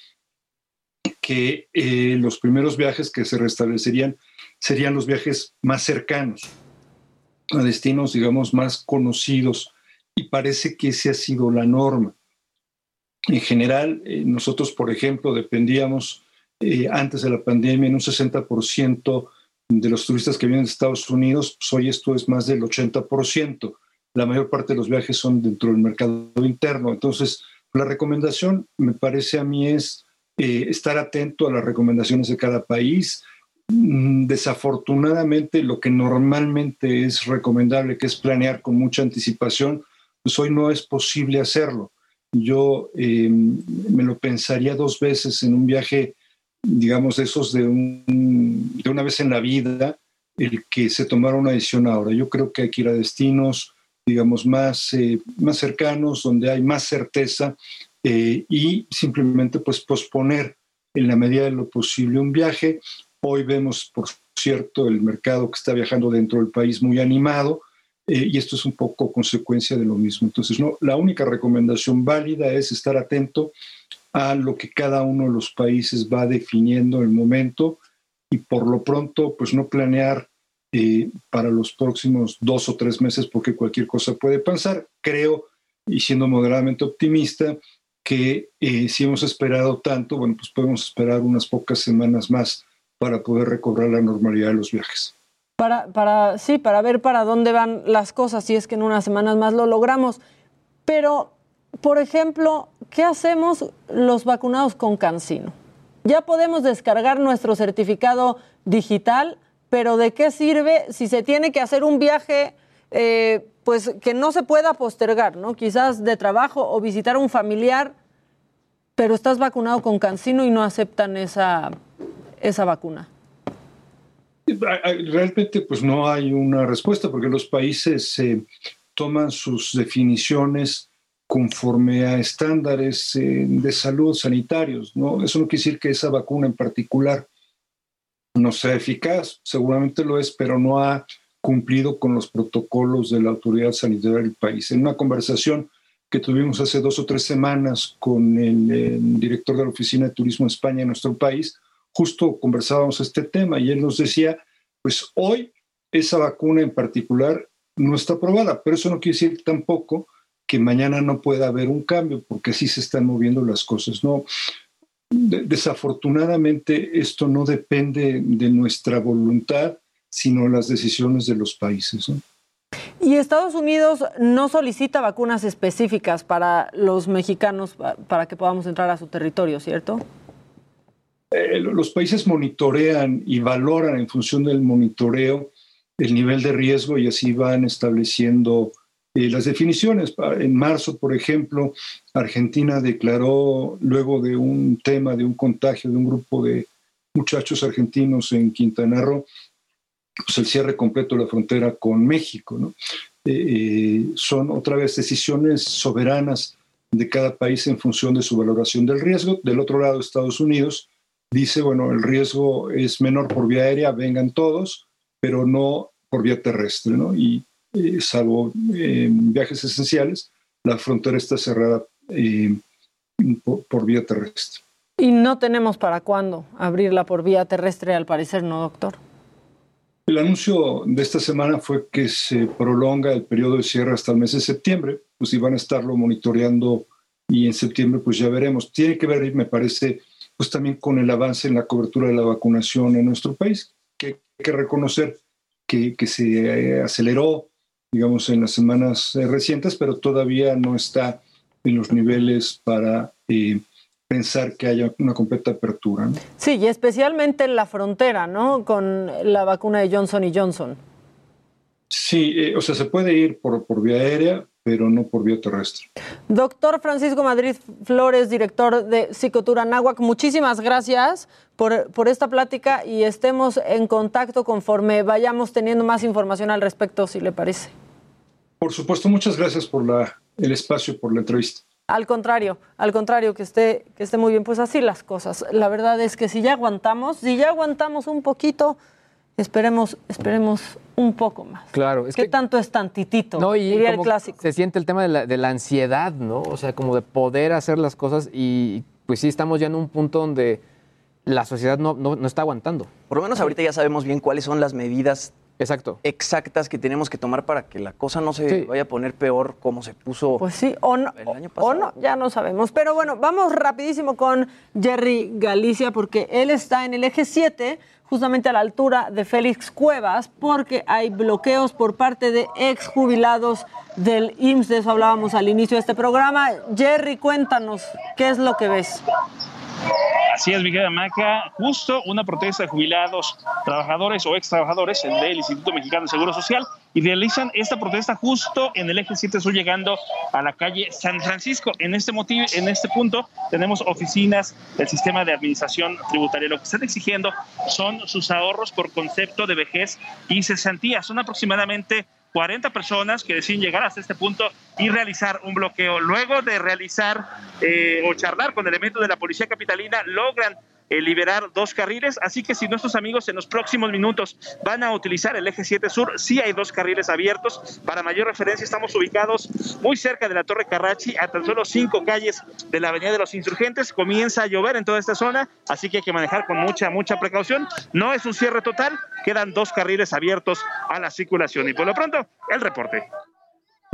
que eh, los primeros viajes que se restablecerían serían los viajes más cercanos, a destinos, digamos, más conocidos y parece que esa ha sido la norma. En general, eh, nosotros, por ejemplo, dependíamos eh, antes de la pandemia en un 60% de los turistas que vienen de Estados Unidos, pues hoy esto es más del 80%. La mayor parte de los viajes son dentro del mercado interno. Entonces, la recomendación, me parece a mí, es eh, estar atento a las recomendaciones de cada país. Mm, desafortunadamente, lo que normalmente es recomendable, que es planear con mucha anticipación, pues hoy no es posible hacerlo. Yo eh, me lo pensaría dos veces en un viaje, digamos, esos de, de una vez en la vida, el que se tomara una decisión ahora. Yo creo que hay que ir a destinos, digamos, más, eh, más cercanos, donde hay más certeza eh, y simplemente pues posponer en la medida de lo posible un viaje. Hoy vemos, por cierto, el mercado que está viajando dentro del país muy animado. Eh, y esto es un poco consecuencia de lo mismo. Entonces, no, la única recomendación válida es estar atento a lo que cada uno de los países va definiendo en el momento y por lo pronto, pues no planear eh, para los próximos dos o tres meses porque cualquier cosa puede pasar. Creo, y siendo moderadamente optimista, que eh, si hemos esperado tanto, bueno, pues podemos esperar unas pocas semanas más para poder recobrar la normalidad de los viajes para, para, sí, para ver para dónde van las cosas, si es que en unas semanas más lo logramos. Pero, por ejemplo, ¿qué hacemos los vacunados con Cancino? Ya podemos descargar nuestro certificado digital, pero ¿de qué sirve si se tiene que hacer un viaje eh, pues que no se pueda postergar, ¿no? Quizás de trabajo o visitar a un familiar, pero estás vacunado con Cancino y no aceptan esa, esa vacuna. Realmente pues no hay una respuesta porque los países eh, toman sus definiciones conforme a estándares eh, de salud sanitarios. ¿no? Eso no quiere decir que esa vacuna en particular no sea eficaz, seguramente lo es, pero no ha cumplido con los protocolos de la autoridad sanitaria del país. En una conversación que tuvimos hace dos o tres semanas con el, el director de la Oficina de Turismo de España en nuestro país, justo conversábamos este tema y él nos decía, pues hoy esa vacuna en particular no está aprobada, pero eso no quiere decir tampoco que mañana no pueda haber un cambio, porque así se están moviendo las cosas. No, desafortunadamente esto no depende de nuestra voluntad, sino las decisiones de los países. Y Estados Unidos no solicita vacunas específicas para los mexicanos para que podamos entrar a su territorio, ¿cierto? Eh, los países monitorean y valoran en función del monitoreo el nivel de riesgo y así van estableciendo eh, las definiciones. En marzo, por ejemplo, Argentina declaró, luego de un tema de un contagio de un grupo de muchachos argentinos en Quintana Roo, pues el cierre completo de la frontera con México. eh, son otra vez decisiones soberanas de cada país en función de su valoración del riesgo. Del otro lado, Estados Unidos dice, bueno, el riesgo es menor por vía aérea, vengan todos, pero no por vía terrestre, ¿no? Y eh, salvo viajes esenciales, la frontera está cerrada por vía terrestre. Y no tenemos para cuándo abrirla por vía terrestre, al parecer, ¿no, doctor? El anuncio de esta semana fue que se prolonga el periodo de cierre hasta el mes de septiembre, pues iban a estarlo monitoreando y en septiembre pues ya veremos. Tiene que ver, me parece, pues también con el avance en la cobertura de la vacunación en nuestro país, que hay que reconocer que, que se aceleró, digamos, en las semanas eh, recientes, pero todavía no está en los niveles para... Eh, pensar que haya una completa apertura. Sí, y especialmente en la frontera, ¿no? Con la vacuna de Johnson y Johnson. Sí, eh, o sea, se puede ir por, por vía aérea, pero no por vía terrestre. Doctor Francisco Madrid Flores, director de Psicotura Náhuac, muchísimas gracias por, por, esta plática y estemos en contacto conforme vayamos teniendo más información al respecto, si le parece. Por supuesto, muchas gracias por la, el espacio, por la entrevista. Al contrario, al contrario, que esté, que esté muy bien. Pues así las cosas. La verdad es que si ya aguantamos, si ya aguantamos un poquito, esperemos, esperemos un poco más. Claro. Es ¿Qué tanto es tantitito? No, y diría el clásico. Se siente el tema de la, de la, ansiedad, ¿no? O sea, como de poder hacer las cosas y pues sí, estamos ya en un punto donde la sociedad no, no, no está aguantando. Por lo menos ahorita ya sabemos bien cuáles son las medidas Exacto. exactas que tenemos que tomar para que la cosa no se vaya a poner peor como se puso pues sí, o no, el año pasado. O no, ya no sabemos. Pero bueno, vamos rapidísimo con Jerry Galicia porque él está en el eje 7 justamente a la altura de Félix Cuevas, porque hay bloqueos por parte de exjubilados del IMSS. De eso hablábamos al inicio de este programa. Jerry, cuéntanos, ¿qué es lo que ves? Así es, mi querida Maca. Justo una protesta de jubilados, trabajadores o ex trabajadores del Instituto Mexicano de Seguro Social y realizan esta protesta justo en el eje 7 sur llegando a la calle San Francisco. En este motivo, en este punto tenemos oficinas del sistema de administración tributaria. Lo que están exigiendo son sus ahorros por concepto de vejez y cesantía. Son aproximadamente 40 personas que deciden llegar hasta este punto y realizar un bloqueo. Luego de realizar eh, o charlar con elementos de la policía capitalina, logran eh, liberar dos carriles, así que si nuestros amigos en los próximos minutos van a utilizar el eje 7 sur, sí hay dos carriles abiertos. Para mayor referencia, estamos ubicados muy cerca de la Torre Carrachi, a tan solo cinco calles de la Avenida de los Insurgentes. Comienza a llover en toda esta zona, así que hay que manejar con mucha, mucha precaución. No es un cierre total, quedan dos carriles abiertos a la circulación. Y por lo pronto, el reporte.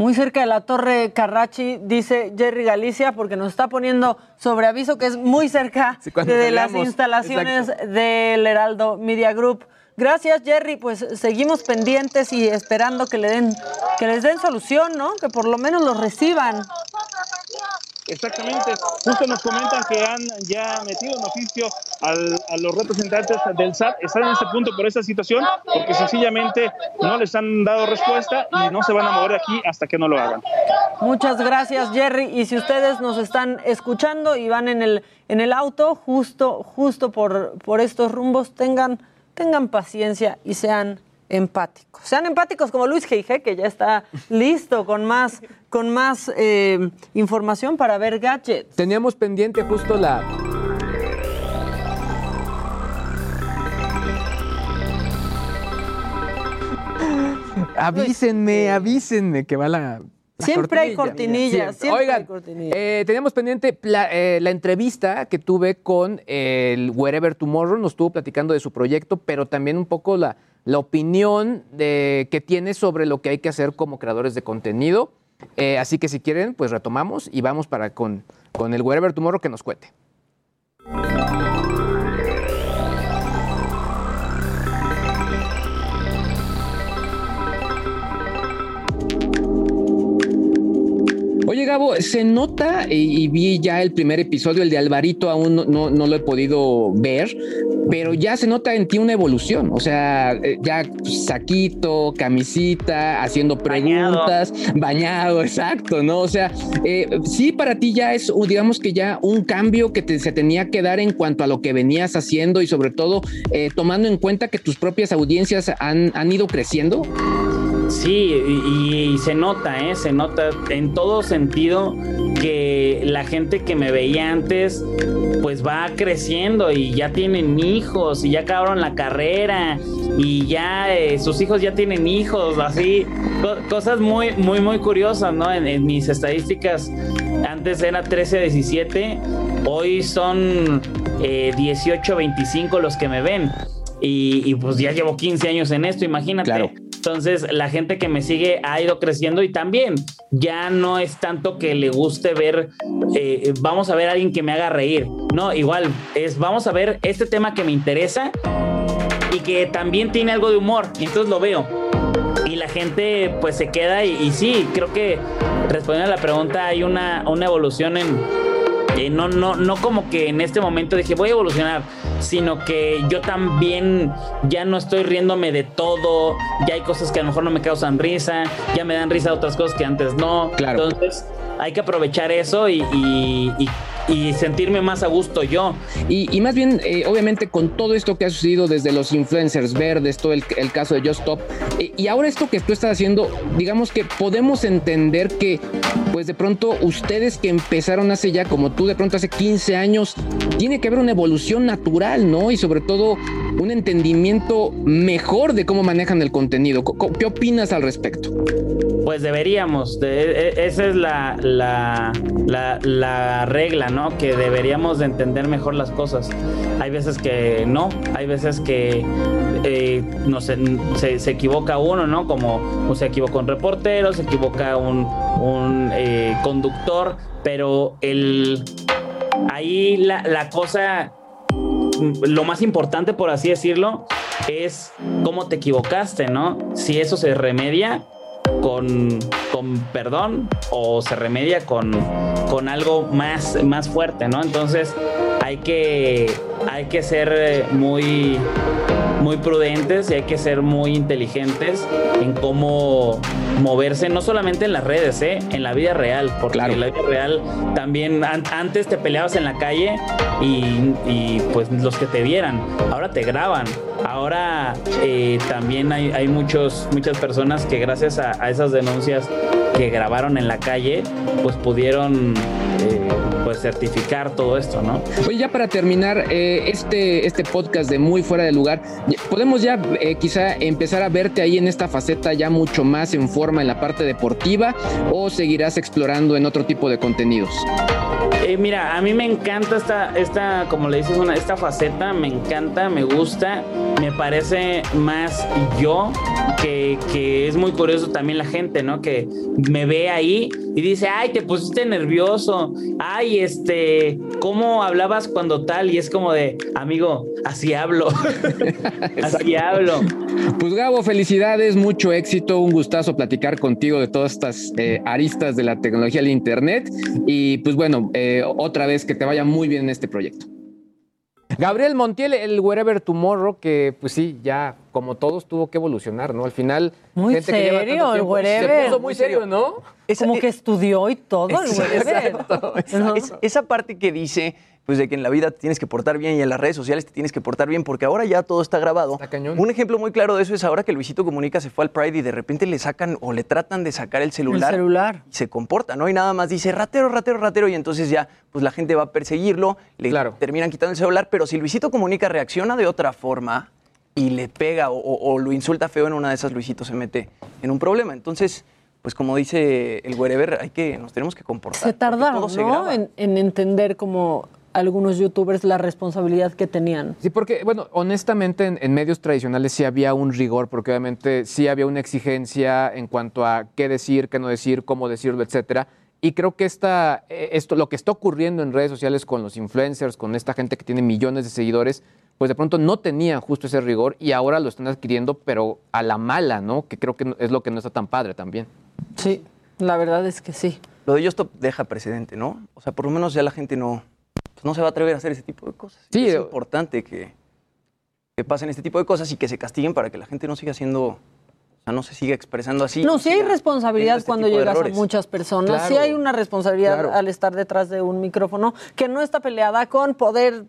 Muy cerca de la Torre Carrachi, dice Jerry Galicia, porque nos está poniendo sobre aviso que es muy cerca de las instalaciones del Heraldo Media Group. Gracias, Jerry. Pues seguimos pendientes y esperando que le den, que les den solución, ¿no? Que por lo menos los reciban. Exactamente. Justo nos comentan que han ya metido un oficio a los representantes del SAT. Están en este punto por esta situación porque sencillamente no les han dado respuesta y no se van a mover de aquí hasta que no lo hagan. Muchas gracias, Jerry. Y si ustedes nos están escuchando y van en el, en el auto, justo, justo por, por estos rumbos, tengan, tengan paciencia y sean empáticos. Sean empáticos como Luis Geige, que ya está listo con más, con más eh, información para ver gadgets. Teníamos pendiente justo la... <laughs> avísenme, avísenme que va la... siempre hay cortinillas, siempre, Oigan, hay cortinillas. Eh, teníamos pendiente la, eh, la, entrevista que tuve con el Wherever Tomorrow, nos estuvo platicando de su proyecto, pero también un poco la, la opinión de, que tiene sobre lo que hay que hacer como creadores de contenido. Eh, así que si quieren, pues retomamos y vamos para con, con el Wherever Tomorrow que nos cuente. Oye, Gabo, se nota, y, vi ya el primer episodio, el de Alvarito, aún no, no, lo he podido ver, pero ya se nota en ti una evolución. O sea, eh, ya saquito, camisita, haciendo preguntas, bañado, exacto, ¿no? O sea, eh, sí, para ti ya es, digamos que ya un cambio que se tenía que dar en cuanto a lo que venías haciendo y sobre todo eh, tomando en cuenta que tus propias audiencias han, han ido creciendo. Sí, y, se nota, ¿eh? se nota en todo sentido que la gente que me veía antes pues va creciendo y ya tienen hijos y ya acabaron la carrera y ya eh, sus hijos ya tienen hijos, así, cosas muy, muy, muy curiosas, ¿no? En, mis estadísticas antes era 13 17, hoy son eh, 18 25 los que me ven. Y, y, pues ya llevo 15 años en esto, imagínate. Claro. Entonces, la gente que me sigue ha ido creciendo y también ya no es tanto que le guste ver, eh, vamos a ver a alguien que me haga reír. No, igual es, vamos a ver este tema que me interesa y que también tiene algo de humor. Y entonces lo veo. Y la gente pues se queda y, sí, creo que respondiendo a la pregunta hay una, una evolución en no, no, no como que en este momento dije voy a evolucionar, sino que yo también ya no estoy riéndome de todo, ya hay cosas que a lo mejor no me causan risa, ya me dan risa otras cosas que antes no. Claro. Entonces hay que aprovechar eso y, y y sentirme más a gusto yo. Y, más bien, eh, obviamente, con todo esto que ha sucedido desde los influencers verdes, todo el, caso de Just Stop, eh, y ahora esto que tú estás haciendo, digamos que podemos entender que, pues de pronto, ustedes que empezaron hace ya, como tú de pronto hace 15 años, tiene que haber una evolución natural, ¿no? Y sobre todo un entendimiento mejor de cómo manejan el contenido. ¿Qué opinas al respecto? Pues deberíamos, e, e, esa es la, la, la regla, ¿no? Que deberíamos de entender mejor las cosas. Hay veces que no, hay veces que eh, no sé, se, equivoca uno, ¿no? Como se equivoca un reportero, se equivoca un, un eh, conductor, pero el ahí la, la cosa, lo más importante, por así decirlo, es cómo te equivocaste, ¿no? Si eso se remedia, con, con perdón o se remedia con, con algo más, más fuerte, ¿no? Entonces hay que, hay que ser muy, muy prudentes y hay que ser muy inteligentes en cómo moverse, no solamente en las redes, ¿eh? en la vida real, porque en la vida real también antes te peleabas en la calle y, y, pues los que te vieran, ahora te graban, ahora eh, también hay, hay, muchos, muchas personas que gracias a, a, esas denuncias que grabaron en la calle, pues pudieron... Eh, pues certificar todo esto, ¿no? Oye, ya para terminar eh, este, este podcast de Muy Fuera de Lugar, podemos ya eh, quizá empezar a verte ahí en esta faceta ya mucho más en forma en la parte deportiva o seguirás explorando en otro tipo de contenidos? Eh, mira, a mí me encanta esta, esta, como le dices, una, esta faceta, me encanta, me gusta, me parece más yo, que, que, es muy curioso también la gente, ¿no? Que me ve ahí y dice, ay, te pusiste nervioso, ay, este, ¿cómo hablabas cuando tal? Y es como de, amigo, así hablo, <laughs> así hablo. Pues Gabo, felicidades, mucho éxito, un gustazo platicar contigo de todas estas eh, aristas de la tecnología del Internet y pues bueno, eh, otra vez que te vaya muy bien en este proyecto. Gabriel Montiel, el Wherever Tomorrow, que pues sí, ya como todos tuvo que evolucionar, ¿no? Al final. Muy serio, el Wherever. Se puso muy serio, ¿no? Como que estudió y todo el Wherever. esa parte que dice pues de que en la vida te tienes que portar bien y en las redes sociales te tienes que portar bien, porque ahora ya todo está grabado. Un ejemplo muy claro de eso es ahora que Luisito Comunica se fue al Pride y de repente le sacan o le tratan de sacar el celular. El celular. Y se comporta, ¿no? Y nada más dice ratero, ratero, ratero, y entonces ya, pues la gente va a perseguirlo, le terminan quitando el celular, pero si Luisito Comunica reacciona de otra forma y le pega o, lo insulta feo en una de esas, Luisito se mete en un problema. Entonces, pues como dice el wherever, hay que, nos tenemos que comportar. Se tardaron, ¿no? en, en entender cómo algunos youtubers la responsabilidad que tenían. Sí, porque, bueno, honestamente en, medios tradicionales sí había un rigor, porque obviamente sí había una exigencia en cuanto a qué decir, qué no decir, cómo decirlo, etcétera. Y creo que esta, eh, esto, lo que está ocurriendo en redes sociales con los influencers, con esta gente que tiene millones de seguidores, pues de pronto no tenían justo ese rigor y ahora lo están adquiriendo, pero a la mala, ¿no? Que creo que es lo que no está tan padre también. Sí, la verdad es que sí. Lo de esto deja precedente, ¿no? O sea, por lo menos ya la gente no, no se va a atrever a hacer ese tipo de cosas. Sí, es importante que, que pasen este tipo de cosas y que se castiguen para que la gente no siga siendo, o sea, no se siga expresando así. No, sí hay responsabilidad este cuando llegas a muchas personas. Sí Claro. hay una responsabilidad Claro. al estar detrás de un micrófono que no está peleada con poder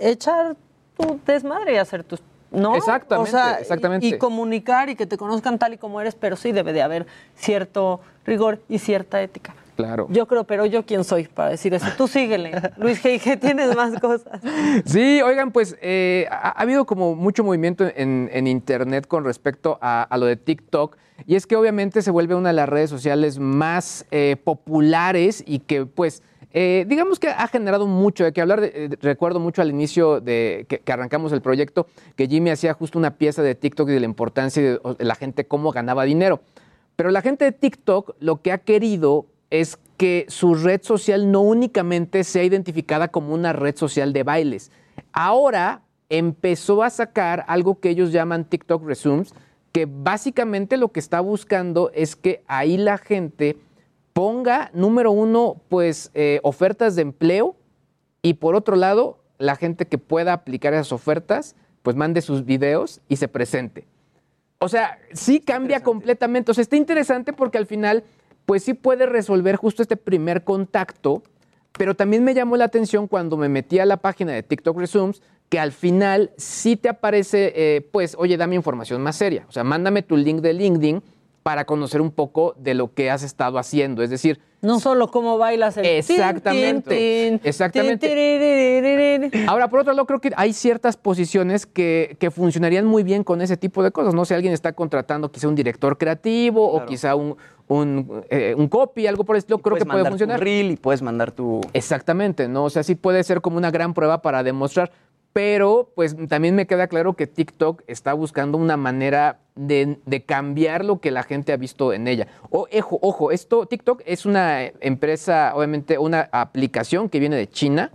echar tu desmadre y hacer tus. ¿No? Exactamente, O sea, y- exactamente. Y, comunicar y que te conozcan tal y como eres, pero sí debe de haber cierto rigor y cierta ética. Claro. Yo creo, pero yo quién soy para decir eso. Tú síguele. Luis G, tienes más cosas. <laughs> Sí, oigan, pues eh, ha, ha habido como mucho movimiento en, en Internet con respecto a, a lo de TikTok. Y es que obviamente se vuelve una de las redes sociales más eh, populares y que pues eh, digamos que ha generado mucho de que hablar. De, eh, recuerdo mucho al inicio de que, que arrancamos el proyecto que Jimmy hacía justo una pieza de TikTok y de la importancia de, de la gente cómo ganaba dinero. Pero la gente de TikTok lo que ha querido es que su red social no únicamente sea identificada como una red social de bailes. Ahora empezó a sacar algo que ellos llaman TikTok Resumes, que básicamente lo que está buscando es que ahí la gente ponga, número uno, pues eh, ofertas de empleo y por otro lado, la gente que pueda aplicar esas ofertas, pues mande sus videos y se presente. O sea, sí cambia completamente. O sea, está interesante porque al final, pues sí puede resolver justo este primer contacto, pero también me llamó la atención cuando me metí a la página de TikTok Resumes, que al final sí te aparece, eh, pues, oye, dame información más seria. O sea, mándame tu link de LinkedIn para conocer un poco de lo que has estado haciendo. Es decir, No solo cómo bailas el Exactamente. Exactamente. Ahora, por otro lado, creo que hay ciertas posiciones que, que funcionarían muy bien con ese tipo de cosas. No sé, alguien está contratando quizá un director creativo o quizá un, un, eh, un copy, algo por el estilo, creo que puede tu funcionar. reel y puedes mandar tu... Exactamente, ¿no? O sea, sí puede ser como una gran prueba para demostrar, pero pues también me queda claro que TikTok está buscando una manera de, de cambiar lo que la gente ha visto en ella. O, ojo, ojo, esto, TikTok es una empresa, obviamente, una aplicación que viene de China.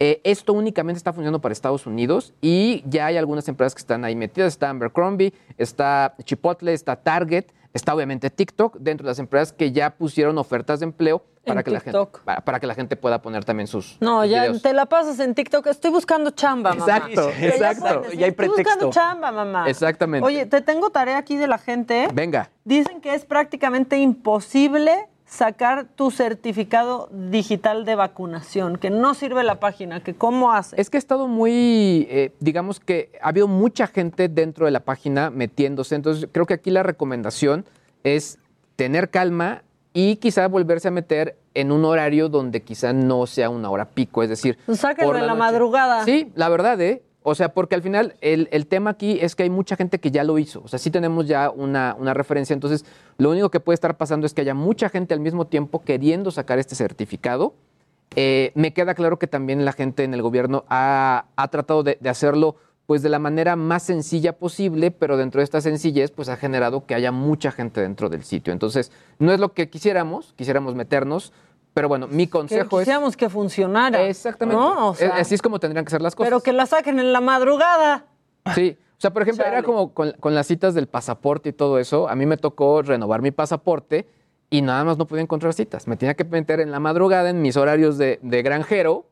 Eh, esto únicamente está funcionando para Estados Unidos y ya hay algunas empresas que están ahí metidas. Está Abercrombie, está Chipotle, está Target, está obviamente TikTok, dentro de las empresas que ya pusieron ofertas de empleo para, En que la, gente, para, para que la gente pueda poner también sus, No, sus ya videos. te la pasas en TikTok. Estoy buscando chamba, mamá. Exacto, exacto. Ya hay Estoy buscando pretexto. chamba, mamá. Exactamente. Oye, te tengo tarea aquí de la gente. Venga. Dicen que es prácticamente imposible sacar tu certificado digital de vacunación, que no sirve la página, que cómo hace. Es que ha estado muy, eh, digamos que ha habido mucha gente dentro de la página metiéndose, entonces creo que aquí la recomendación es tener calma y quizá volverse a meter en un horario donde quizá no sea una hora pico, es decir... Sáquenlo por en la noche. madrugada. Sí, la verdad, ¿eh? O sea, porque al final el, el tema aquí es que hay mucha gente que ya lo hizo. O sea, sí tenemos ya una, una referencia. Entonces, lo único que puede estar pasando es que haya mucha gente al mismo tiempo queriendo sacar este certificado. Eh, me queda claro que también la gente en el gobierno ha, ha tratado de, de hacerlo pues de la manera más sencilla posible, pero dentro de esta sencillez pues ha generado que haya mucha gente dentro del sitio. Entonces, no es lo que quisiéramos, quisiéramos meternos, pero bueno, mi Que consejo es... quisiéramos que funcionara. Exactamente. ¿no? O sea, Es- Así es como tendrían que ser las cosas. pero que la saquen en la madrugada. Sí. O sea, por ejemplo, era como con, con las citas del pasaporte y todo eso. A mí me tocó renovar mi pasaporte y nada más no podía encontrar citas. Me tenía que meter en la madrugada en mis horarios de, de granjero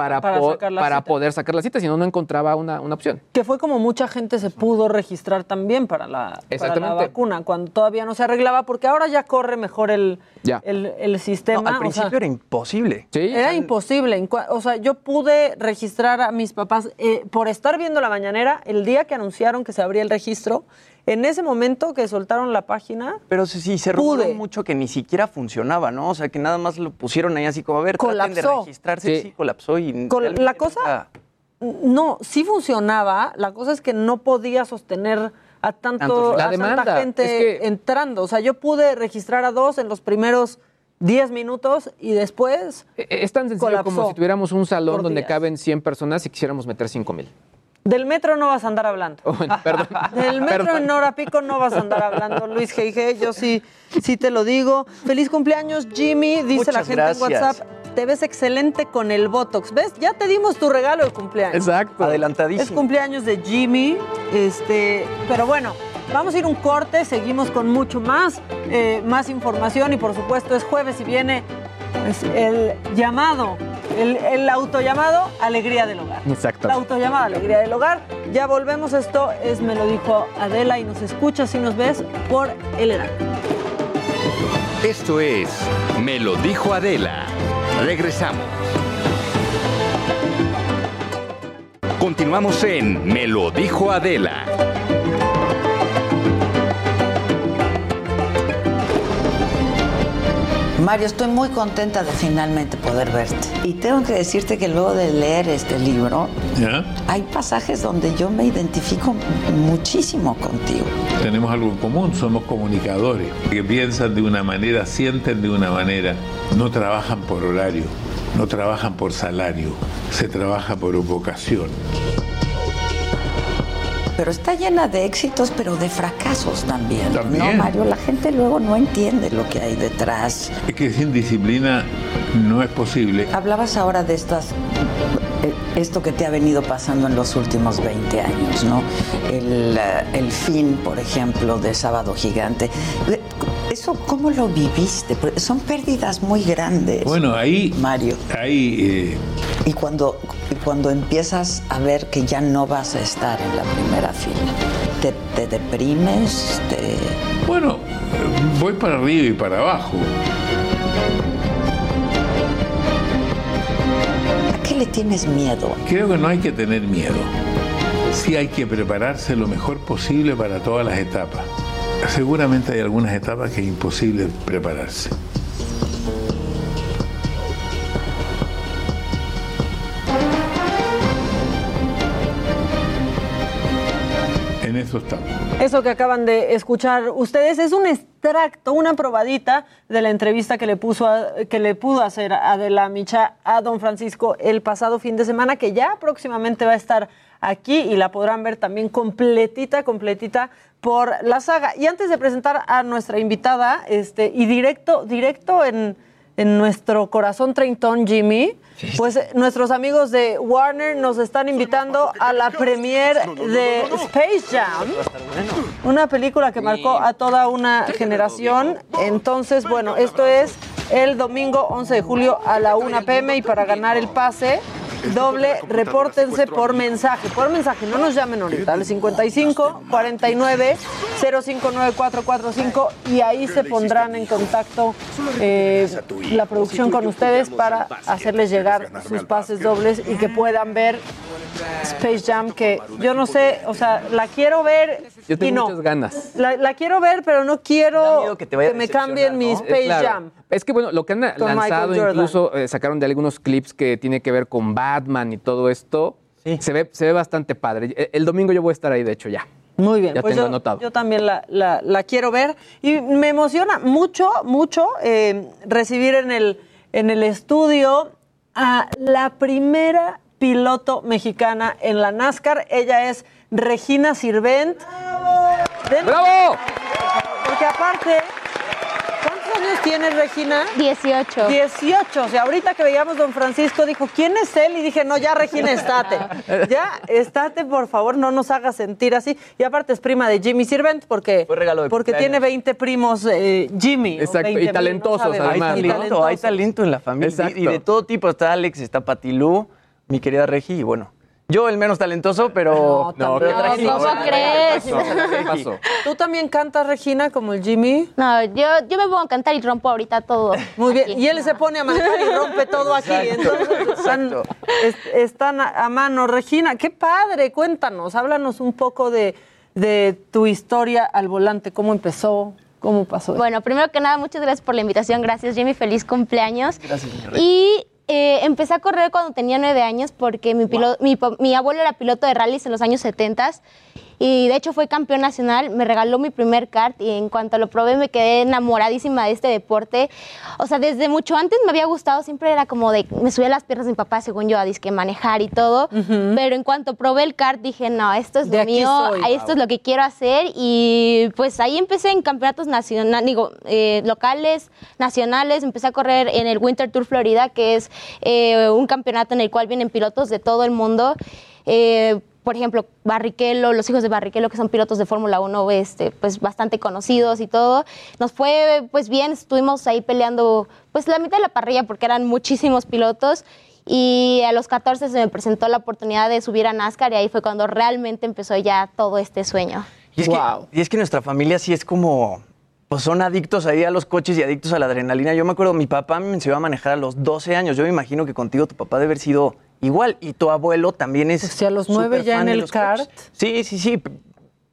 para, Para po- sacar la para cita. poder sacar la cita, si no, no encontraba una, una opción. Que fue como mucha gente se pudo registrar también para la, para la vacuna, cuando todavía no se arreglaba, porque ahora ya corre mejor el, Ya. el, el sistema. No, al o principio sea, era imposible. Era imposible. O sea, yo pude registrar a mis papás eh, por estar viendo la mañanera el día que anunciaron que se abría el registro. En ese momento que soltaron la página, Pero sí, sí, se rumoró mucho que ni siquiera funcionaba, ¿no? O sea, que nada más lo pusieron ahí así como, a ver, traten de Colapsó. registrarse. Sí, Sí. colapsó y... Col- la cosa- no, sí funcionaba. La cosa es que no podía sostener a tanto La a tanta gente es que- entrando. O sea, yo pude registrar a dos en los primeros 10 minutos y después E- Es tan sencillo como Colapsó si tuviéramos un salón donde días. caben 100 personas y quisiéramos meter 5 mil. Del metro no vas a andar hablando. perdón. <laughs> Del metro Perdón. en hora pico no vas a andar hablando, Luis G.I.G., yo sí, sí te lo digo. Feliz cumpleaños, Jimmy, dice la gente gracias. en WhatsApp. Te ves excelente con el Botox. ¿Ves? Ya te dimos tu regalo de cumpleaños. Exacto. Adelantadísimo. Es cumpleaños de Jimmy, este, pero bueno, vamos a ir un corte, seguimos con mucho más, eh, más información y por supuesto es jueves y viene pues, el llamado El, el autollamado Alegría del Hogar. Exacto. La autollamada Alegría del Hogar. Ya volvemos. Esto es Me lo dijo Adela y nos escuchas y nos ves por El Heraldo. Esto es Me lo dijo Adela. Regresamos. Continuamos en Me lo dijo Adela. Mario, estoy muy contenta de finalmente poder verte. Y tengo que decirte que luego de leer este libro, ¿Ya? hay pasajes donde yo me identifico muchísimo contigo. Tenemos algo en común, somos comunicadores, que piensan de una manera, sienten de una manera, no trabajan por horario, no trabajan por salario, se trabaja por vocación. Pero está llena de éxitos, pero de fracasos también. También. No, Mario, la gente luego no entiende lo que hay detrás. Es que sin disciplina no es posible. Hablabas ahora de estas eh, esto que te ha venido pasando en los últimos 20 años, ¿no? El, eh, el fin, por ejemplo, de Sábado Gigante. Eh, ¿Eso cómo lo viviste? Son pérdidas muy grandes. Bueno, ahí, Mario. ahí eh, Y cuando, cuando empiezas a ver que ya no vas a estar en la primera fila, ¿te, te deprimes? Te... bueno, voy para arriba y para abajo. ¿A qué le tienes miedo? Creo que no hay que tener miedo. Sí hay que prepararse lo mejor posible para todas las etapas. Seguramente hay algunas etapas que es imposible prepararse. Eso que acaban de escuchar ustedes es un extracto, una probadita de la entrevista que le puso a- que le pudo hacer Adela Micha a don Francisco el pasado fin de semana, que ya próximamente va a estar aquí y la podrán ver también completita, completita por la saga. Y antes de presentar a nuestra invitada, este, y directo, directo en, en nuestro corazón treintón, Jimmy, pues eh, nuestros amigos de Warner nos están invitando a la premiere de Space Jam. Una película que marcó a toda una generación. Entonces, bueno, esto es el domingo 11 de julio a la 1 pm y para ganar el pase doble, repórtense por mensaje. Por mensaje, no nos llamen ahorita, al 55 49 059445 y ahí se pondrán en contacto eh, la producción con ustedes para hacerles llegar sus pases dobles y que puedan ver Space Jam, que yo no sé, o sea, la quiero ver Yo y tengo no. muchas ganas. La, la quiero ver, pero no quiero que que, te vaya a me cambien mi Space Eh, claro. Jam. Es que bueno, lo que han Con lanzado, incluso eh, sacaron de algunos clips que tiene que ver con Batman y todo esto. Se, ve, se ve bastante padre. El, el domingo yo voy a estar ahí, de hecho, ya. Muy bien, Ya pues tengo yo, anotado. yo también la, la- la quiero ver y me emociona mucho, mucho eh, recibir en el, en el estudio a la primera piloto mexicana en la NASCAR. Ella es Regina Sirvent. ¡Bravo! Porque aparte, ¿cuántos años tienes, Regina? 18. 18. O sea, ahorita que veíamos don Francisco, dijo, ¿quién es él? Y dije, no, ya, Regina, estate. <laughs> Ya, estate, por favor, no nos hagas sentir así. Y aparte es prima de Jimmy Sirvent porque, porque tiene 20 primos eh, Jimmy. Exacto, y 20,000, no talentosos, además, Hay ¿no? talento, hay talento en la familia. Exacto. Y, y de todo tipo. Está Alex, está Patilú, mi querida Regi, y bueno. Yo el menos talentoso, pero... No, No, ¿cómo crees? ¿Qué pasó? ¿Tú también cantas, Regina, como el Jimmy? No, yo, yo me pongo a cantar y rompo ahorita todo. Muy bien. Y él se pone a manejar y rompe todo aquí. Entonces están, es- están a, a mano. Regina, qué padre. Cuéntanos, háblanos un poco de, de tu historia al volante. ¿Cómo empezó? ¿Cómo pasó? Bueno, primero que nada, muchas gracias por la invitación. Gracias, Jimmy. Feliz cumpleaños. Gracias, Y eh, empecé a correr cuando tenía nueve años porque mi, mi abuelo era piloto de rallies en los años 70 y de hecho fue campeón nacional. Me regaló mi primer kart y en cuanto lo probé me quedé enamoradísima de este deporte. O sea, desde mucho antes me había gustado, siempre era como de, me subía las piernas de mi papá según yo a disque manejar y todo. Pero en cuanto probé el kart dije, no, esto es De lo mío, soy. esto es lo que quiero hacer y pues ahí empecé en campeonatos nacionales, digo, eh, locales, nacionales, empecé a correr en el Winter Tour Florida, que es eh, un campeonato en el cual vienen pilotos de todo el mundo. Eh, por ejemplo, Barrichello, los hijos de Barrichello, que son pilotos de Fórmula 1, este, pues bastante conocidos y todo. Nos fue pues bien, estuvimos ahí peleando pues la mitad de la parrilla porque eran muchísimos pilotos Y a los 14 se me presentó la oportunidad de subir a NASCAR y ahí fue cuando realmente empezó ya todo este sueño. Y es, que, y es que nuestra familia sí es como, pues son adictos ahí a los coches y adictos a la adrenalina. Yo me acuerdo, mi papá me enseñó a manejar a los 12 años. Yo me imagino que contigo tu papá debe haber sido igual. Y tu abuelo también es. O sea, a los nueve súper ya fan en de el kart. coches. Sí, sí, sí.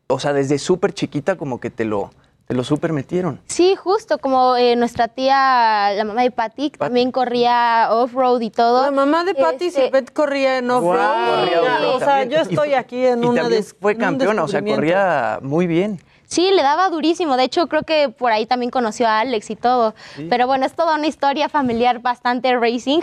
O sea, desde súper chiquita como que te lo, te lo súper metieron. Sí, justo como eh, nuestra tía, la mamá de Patty, que también corría off-road y todo. La mamá de Patty Este, Sirvet corría en off-road. Off-road o sea, también. yo estoy aquí en y una des- fue campeona, o sea, corría muy bien. Sí, le daba durísimo. De hecho, creo que por ahí también conoció a Alex y todo. Sí. Pero bueno, es toda una historia familiar bastante racing.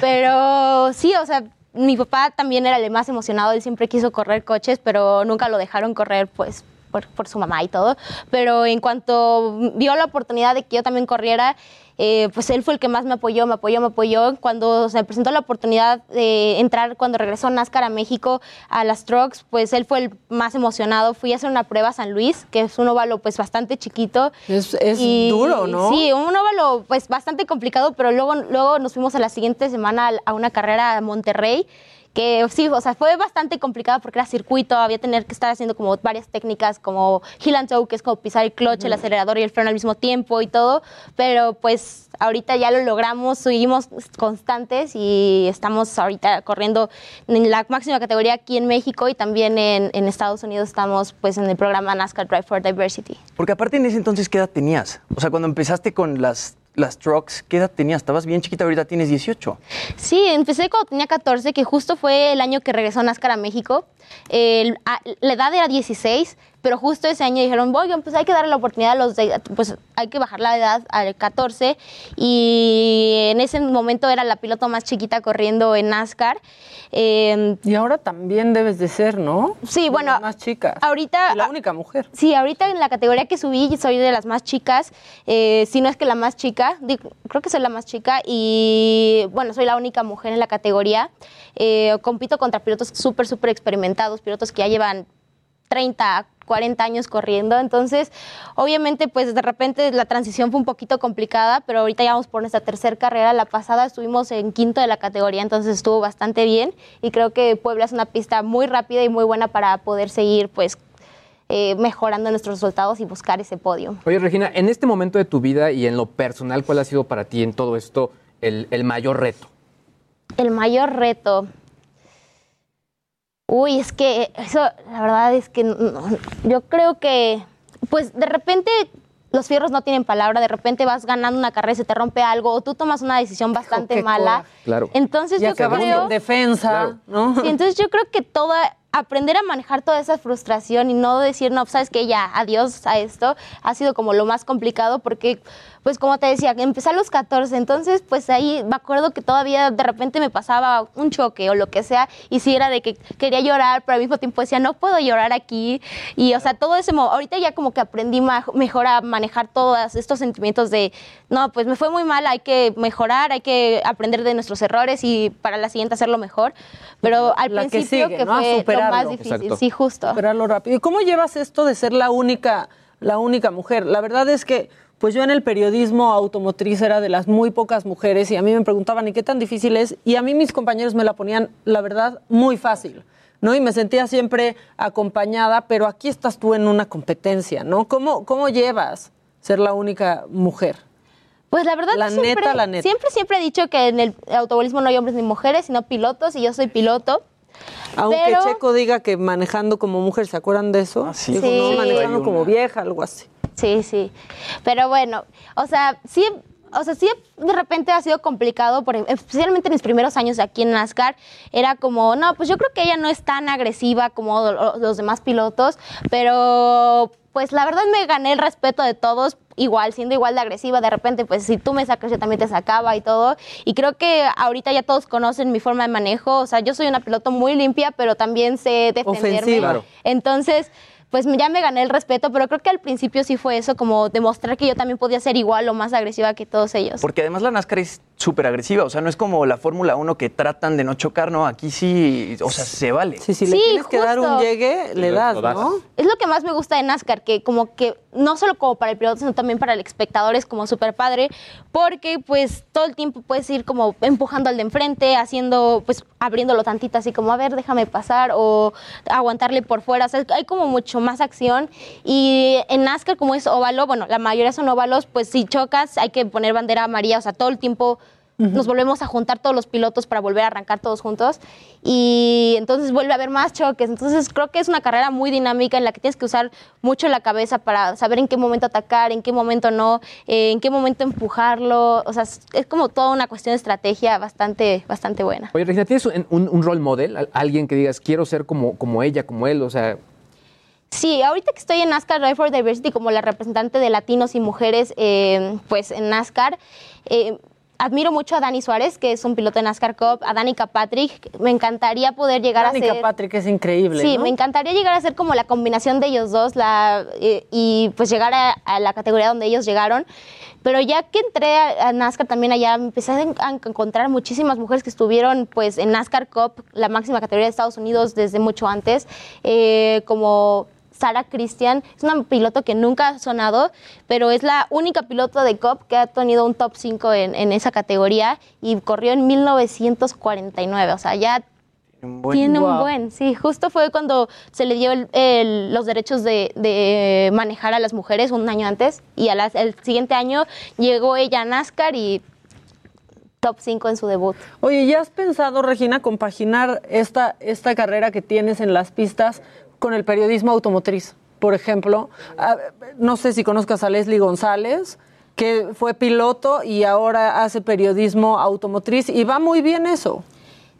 Pero <laughs> sí, o sea, mi papá también era el más emocionado. Él siempre quiso correr coches, pero nunca lo dejaron correr, pues. Por, por su mamá y todo, pero en cuanto vio la oportunidad de que yo también corriera, eh, pues él fue el que más me apoyó, me apoyó, me apoyó. Cuando se presentó la oportunidad de entrar, cuando regresó NASCAR a México a las trucks, pues él fue el más emocionado. Fui a hacer una prueba a San Luis, que es un óvalo pues bastante chiquito. Es, es duro, ¿no? Sí, un óvalo pues bastante complicado, pero luego, luego nos fuimos a la siguiente semana a una carrera a Monterrey que sí, o sea, fue bastante complicado porque era circuito, había tener que estar haciendo como varias técnicas como heel and toe, que es como pisar el clutch, el acelerador y el freno al mismo tiempo y todo, pero pues ahorita ya lo logramos, seguimos constantes y estamos ahorita corriendo en la máxima categoría aquí en México y también en, en Estados Unidos estamos pues en el programa NASCAR Drive for Diversity. Porque aparte en ese entonces, ¿qué edad tenías? O sea, cuando empezaste con las, las trucks, ¿qué edad tenías? Estabas bien chiquita, ahorita tienes 18. Sí, empecé cuando tenía 14, que justo fue el año que regresó NASCAR a México. El- la edad era 16, pero justo ese año dijeron, oigan, pues hay que darle la oportunidad a los de, pues hay que bajar la edad al 14. Y en ese momento era la piloto más chiquita corriendo en NASCAR. Eh, y ahora también debes de ser, ¿no? Sí, De bueno. las más chicas. Ahorita. Y la única mujer. Sí, ahorita en la categoría que subí soy de las más chicas, eh, si no es que la más chica, digo, creo que soy la más chica y bueno, soy la única mujer en la categoría. Eh, compito contra pilotos súper, súper experimentados, pilotos que ya llevan 30, 40 años corriendo, entonces obviamente pues de repente la transición fue un poquito complicada, pero ahorita ya vamos por nuestra tercera carrera, la pasada estuvimos en quinto de la categoría, entonces estuvo bastante bien y creo que Puebla es una pista muy rápida y muy buena para poder seguir pues eh, mejorando nuestros resultados y buscar ese podio. Oye, Regina, en este momento de tu vida y en lo personal, ¿cuál ha sido para ti en todo esto el, el mayor reto? El mayor reto. Uy, es que eso, la verdad es que no, yo creo que, pues de repente los fierros no tienen palabra, de repente vas ganando una carrera y se te rompe algo, o tú tomas una decisión bastante mala. Claro. Entonces Y yo creo... en defensa, ¿no? Sí, entonces yo creo que toda, aprender a manejar toda esa frustración y no decir, no, sabes que ya, adiós a esto, ha sido como lo más complicado porque, pues como te decía, empecé a los 14, entonces pues ahí me acuerdo que todavía de repente me pasaba un choque o lo que sea y sí era de que quería llorar, pero al mismo tiempo decía, no puedo llorar aquí y o sea, todo ese, ahorita ya como que aprendí mejor a manejar todos estos sentimientos de, no, pues me fue muy mal, hay que mejorar, hay que aprender de nuestros errores y para la siguiente hacerlo mejor, pero al La que principio sigue, que, ¿no? Fue lo más difícil, Exacto. sí, justo. Superarlo rápido. ¿Y cómo llevas esto de ser la única, la única mujer? La verdad es que, pues yo en el periodismo automotriz era de las muy pocas mujeres y a mí me preguntaban, ¿y qué tan difícil es? Y a mí mis compañeros me la ponían, la verdad, muy fácil. ¿no? Y me sentía siempre acompañada, pero aquí estás tú en una competencia, ¿no? ¿Cómo, cómo llevas ser la única mujer? Pues la verdad, La siempre, neta, la neta. siempre, siempre he dicho que en el automovilismo no hay hombres ni mujeres, sino pilotos, y yo soy piloto. Aunque Pero- Checo diga que manejando como mujer, ¿se acuerdan de eso? sí. Dijo, Sí. no, manejando como vieja, algo así. Sí, sí. Pero bueno, o sea, sí, o sea, sí de repente ha sido complicado, por, especialmente en mis primeros años aquí en NASCAR, era como, no, pues yo creo que ella no es tan agresiva como lo- los demás pilotos, pero pues la verdad me gané el respeto de todos, igual, siendo igual de agresiva, de repente, pues si tú me sacas, yo también te sacaba y todo. Y creo que ahorita ya todos conocen mi forma de manejo, o sea, yo soy una piloto muy limpia, pero también sé defenderme. Ofensiva. Entonces, pues ya me gané el respeto, pero creo que al principio sí fue eso, como demostrar que yo también podía ser igual o más agresiva que todos ellos. Porque además la NASCAR es súper agresiva. O sea, no es como la Fórmula 1 que tratan de no chocar, no. Aquí sí, o sea, se vale. Sí, si le tienes que dar un llegue, le das, ¿no? Es lo que más me gusta de NASCAR, que como que no solo como para el piloto, sino también para el espectador es como súper padre, porque pues todo el tiempo puedes ir como empujando al de enfrente, haciendo, pues abriéndolo tantito así como, a ver, déjame pasar, o aguantarle por fuera. O sea, hay como mucho más acción. Y en NASCAR, como es óvalo, bueno, la mayoría son óvalos, pues si chocas hay que poner bandera amarilla, o sea, todo el tiempo nos volvemos a juntar todos los pilotos para volver a arrancar todos juntos y entonces vuelve a haber más choques. Entonces creo que es una carrera muy dinámica en la que tienes que usar mucho la cabeza para saber en qué momento atacar, en qué momento no, eh, en qué momento empujarlo. O sea, es, como toda una cuestión de estrategia bastante, bastante buena. Oye, Regina, ¿tienes un, un, un role model? Al- Alguien que digas, quiero ser como, como ella, como él, o sea... Sí, ahorita que estoy en NASCAR Drive for Diversity como la representante de latinos y mujeres, eh, pues en NASCAR, eh, admiro mucho a Dani Suárez, que es un piloto de NASCAR Cup, a Danica Patrick. Me encantaría poder llegar a Danica ser... Patrick es increíble, Sí, ¿no? me encantaría llegar a ser como la combinación de ellos dos la, eh, y pues llegar a, a la categoría donde ellos llegaron. Pero ya que entré a, a NASCAR también allá, me empecé a, en- a encontrar muchísimas mujeres que estuvieron pues en NASCAR Cup, la máxima categoría de Estados Unidos desde mucho antes, eh, como Sara Christian. Es una piloto que nunca ha sonado, pero es la única piloto de Cup que ha tenido un top 5 en, en esa categoría y corrió en 1949. O sea, ya tiene un Wow. buen, sí. Justo fue cuando se le dio el- el- los derechos de, de manejar a las mujeres un año antes y al el siguiente año llegó ella a NASCAR y top 5 en su debut. Oye, ¿ya has pensado, Regina, compaginar esta, esta carrera que tienes en las pistas con el periodismo automotriz? Por ejemplo, no sé si conozcas a Leslie González, que fue piloto y ahora hace periodismo automotriz y va muy bien eso.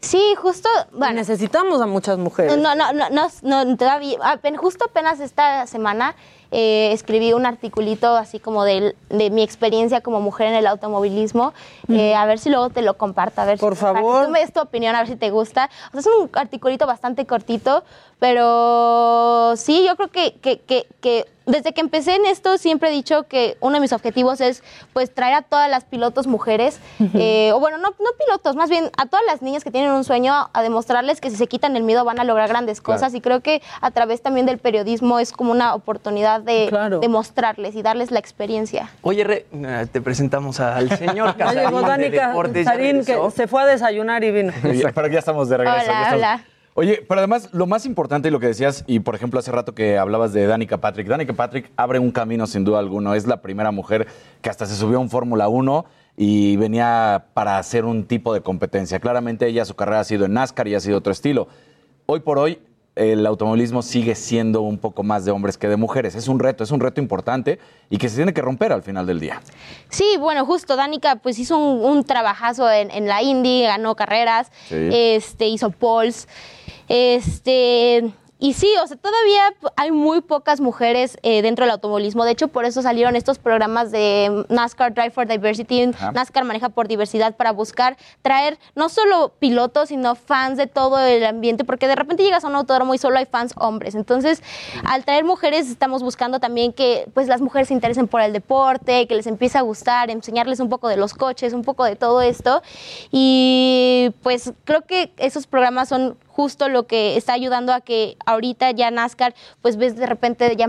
Sí, justo, bueno. Necesitamos a muchas mujeres. No, no, no, no, no, todavía, justo apenas esta semana eh, escribí un articulito así como de, de mi experiencia como mujer en el automovilismo, eh, a ver si luego te lo comparto, a ver Por si, favor. tú me des tu opinión, a ver si te gusta. O sea, es un articulito bastante cortito, pero sí, yo creo que, que, que, que desde que empecé en esto siempre he dicho que uno de mis objetivos es pues traer a todas las pilotos mujeres, eh, o bueno, no, no pilotos, más bien a todas las niñas que tienen un sueño a demostrarles que si se quitan el miedo van a lograr grandes Claro. cosas y creo que a través también del periodismo es como una oportunidad de, de mostrarles y darles la experiencia. Oye, Re, eh, te presentamos al señor <laughs> Casarín llegó de Danica Deportes. ¿ya Sarín, que se fue a desayunar y vino. <laughs> Oye, pero ya estamos de regreso. Hola. Oye, pero además lo más importante y lo que decías, y por ejemplo hace rato que hablabas de Danica Patrick, Danica Patrick abre un camino sin duda alguno, es la primera mujer que hasta se subió a un Fórmula 1 y venía para hacer un tipo de competencia. Claramente ella su carrera ha sido en NASCAR y ha sido otro estilo. Hoy por hoy el automovilismo sigue siendo un poco más de hombres que de mujeres. Es un reto, es un reto importante y que se tiene que romper al final del día. Sí, bueno, justo Danica pues hizo un, un trabajazo en, en la Indy, ganó carreras, Sí. este, hizo polls, este, y sí, o sea, todavía hay muy pocas mujeres eh, dentro del automovilismo. De hecho, por eso salieron estos programas de NASCAR Drive for Diversity, Ajá. NASCAR maneja por diversidad para buscar traer no solo pilotos, sino fans de todo el ambiente, porque de repente llegas a un autódromo y solo hay fans hombres. Entonces, al traer mujeres, estamos buscando también que pues las mujeres se interesen por el deporte, que les empiece a gustar, enseñarles un poco de los coches, un poco de todo esto. Y pues creo que esos programas son justo lo que está ayudando a que ahorita ya NASCAR, pues ves de repente ya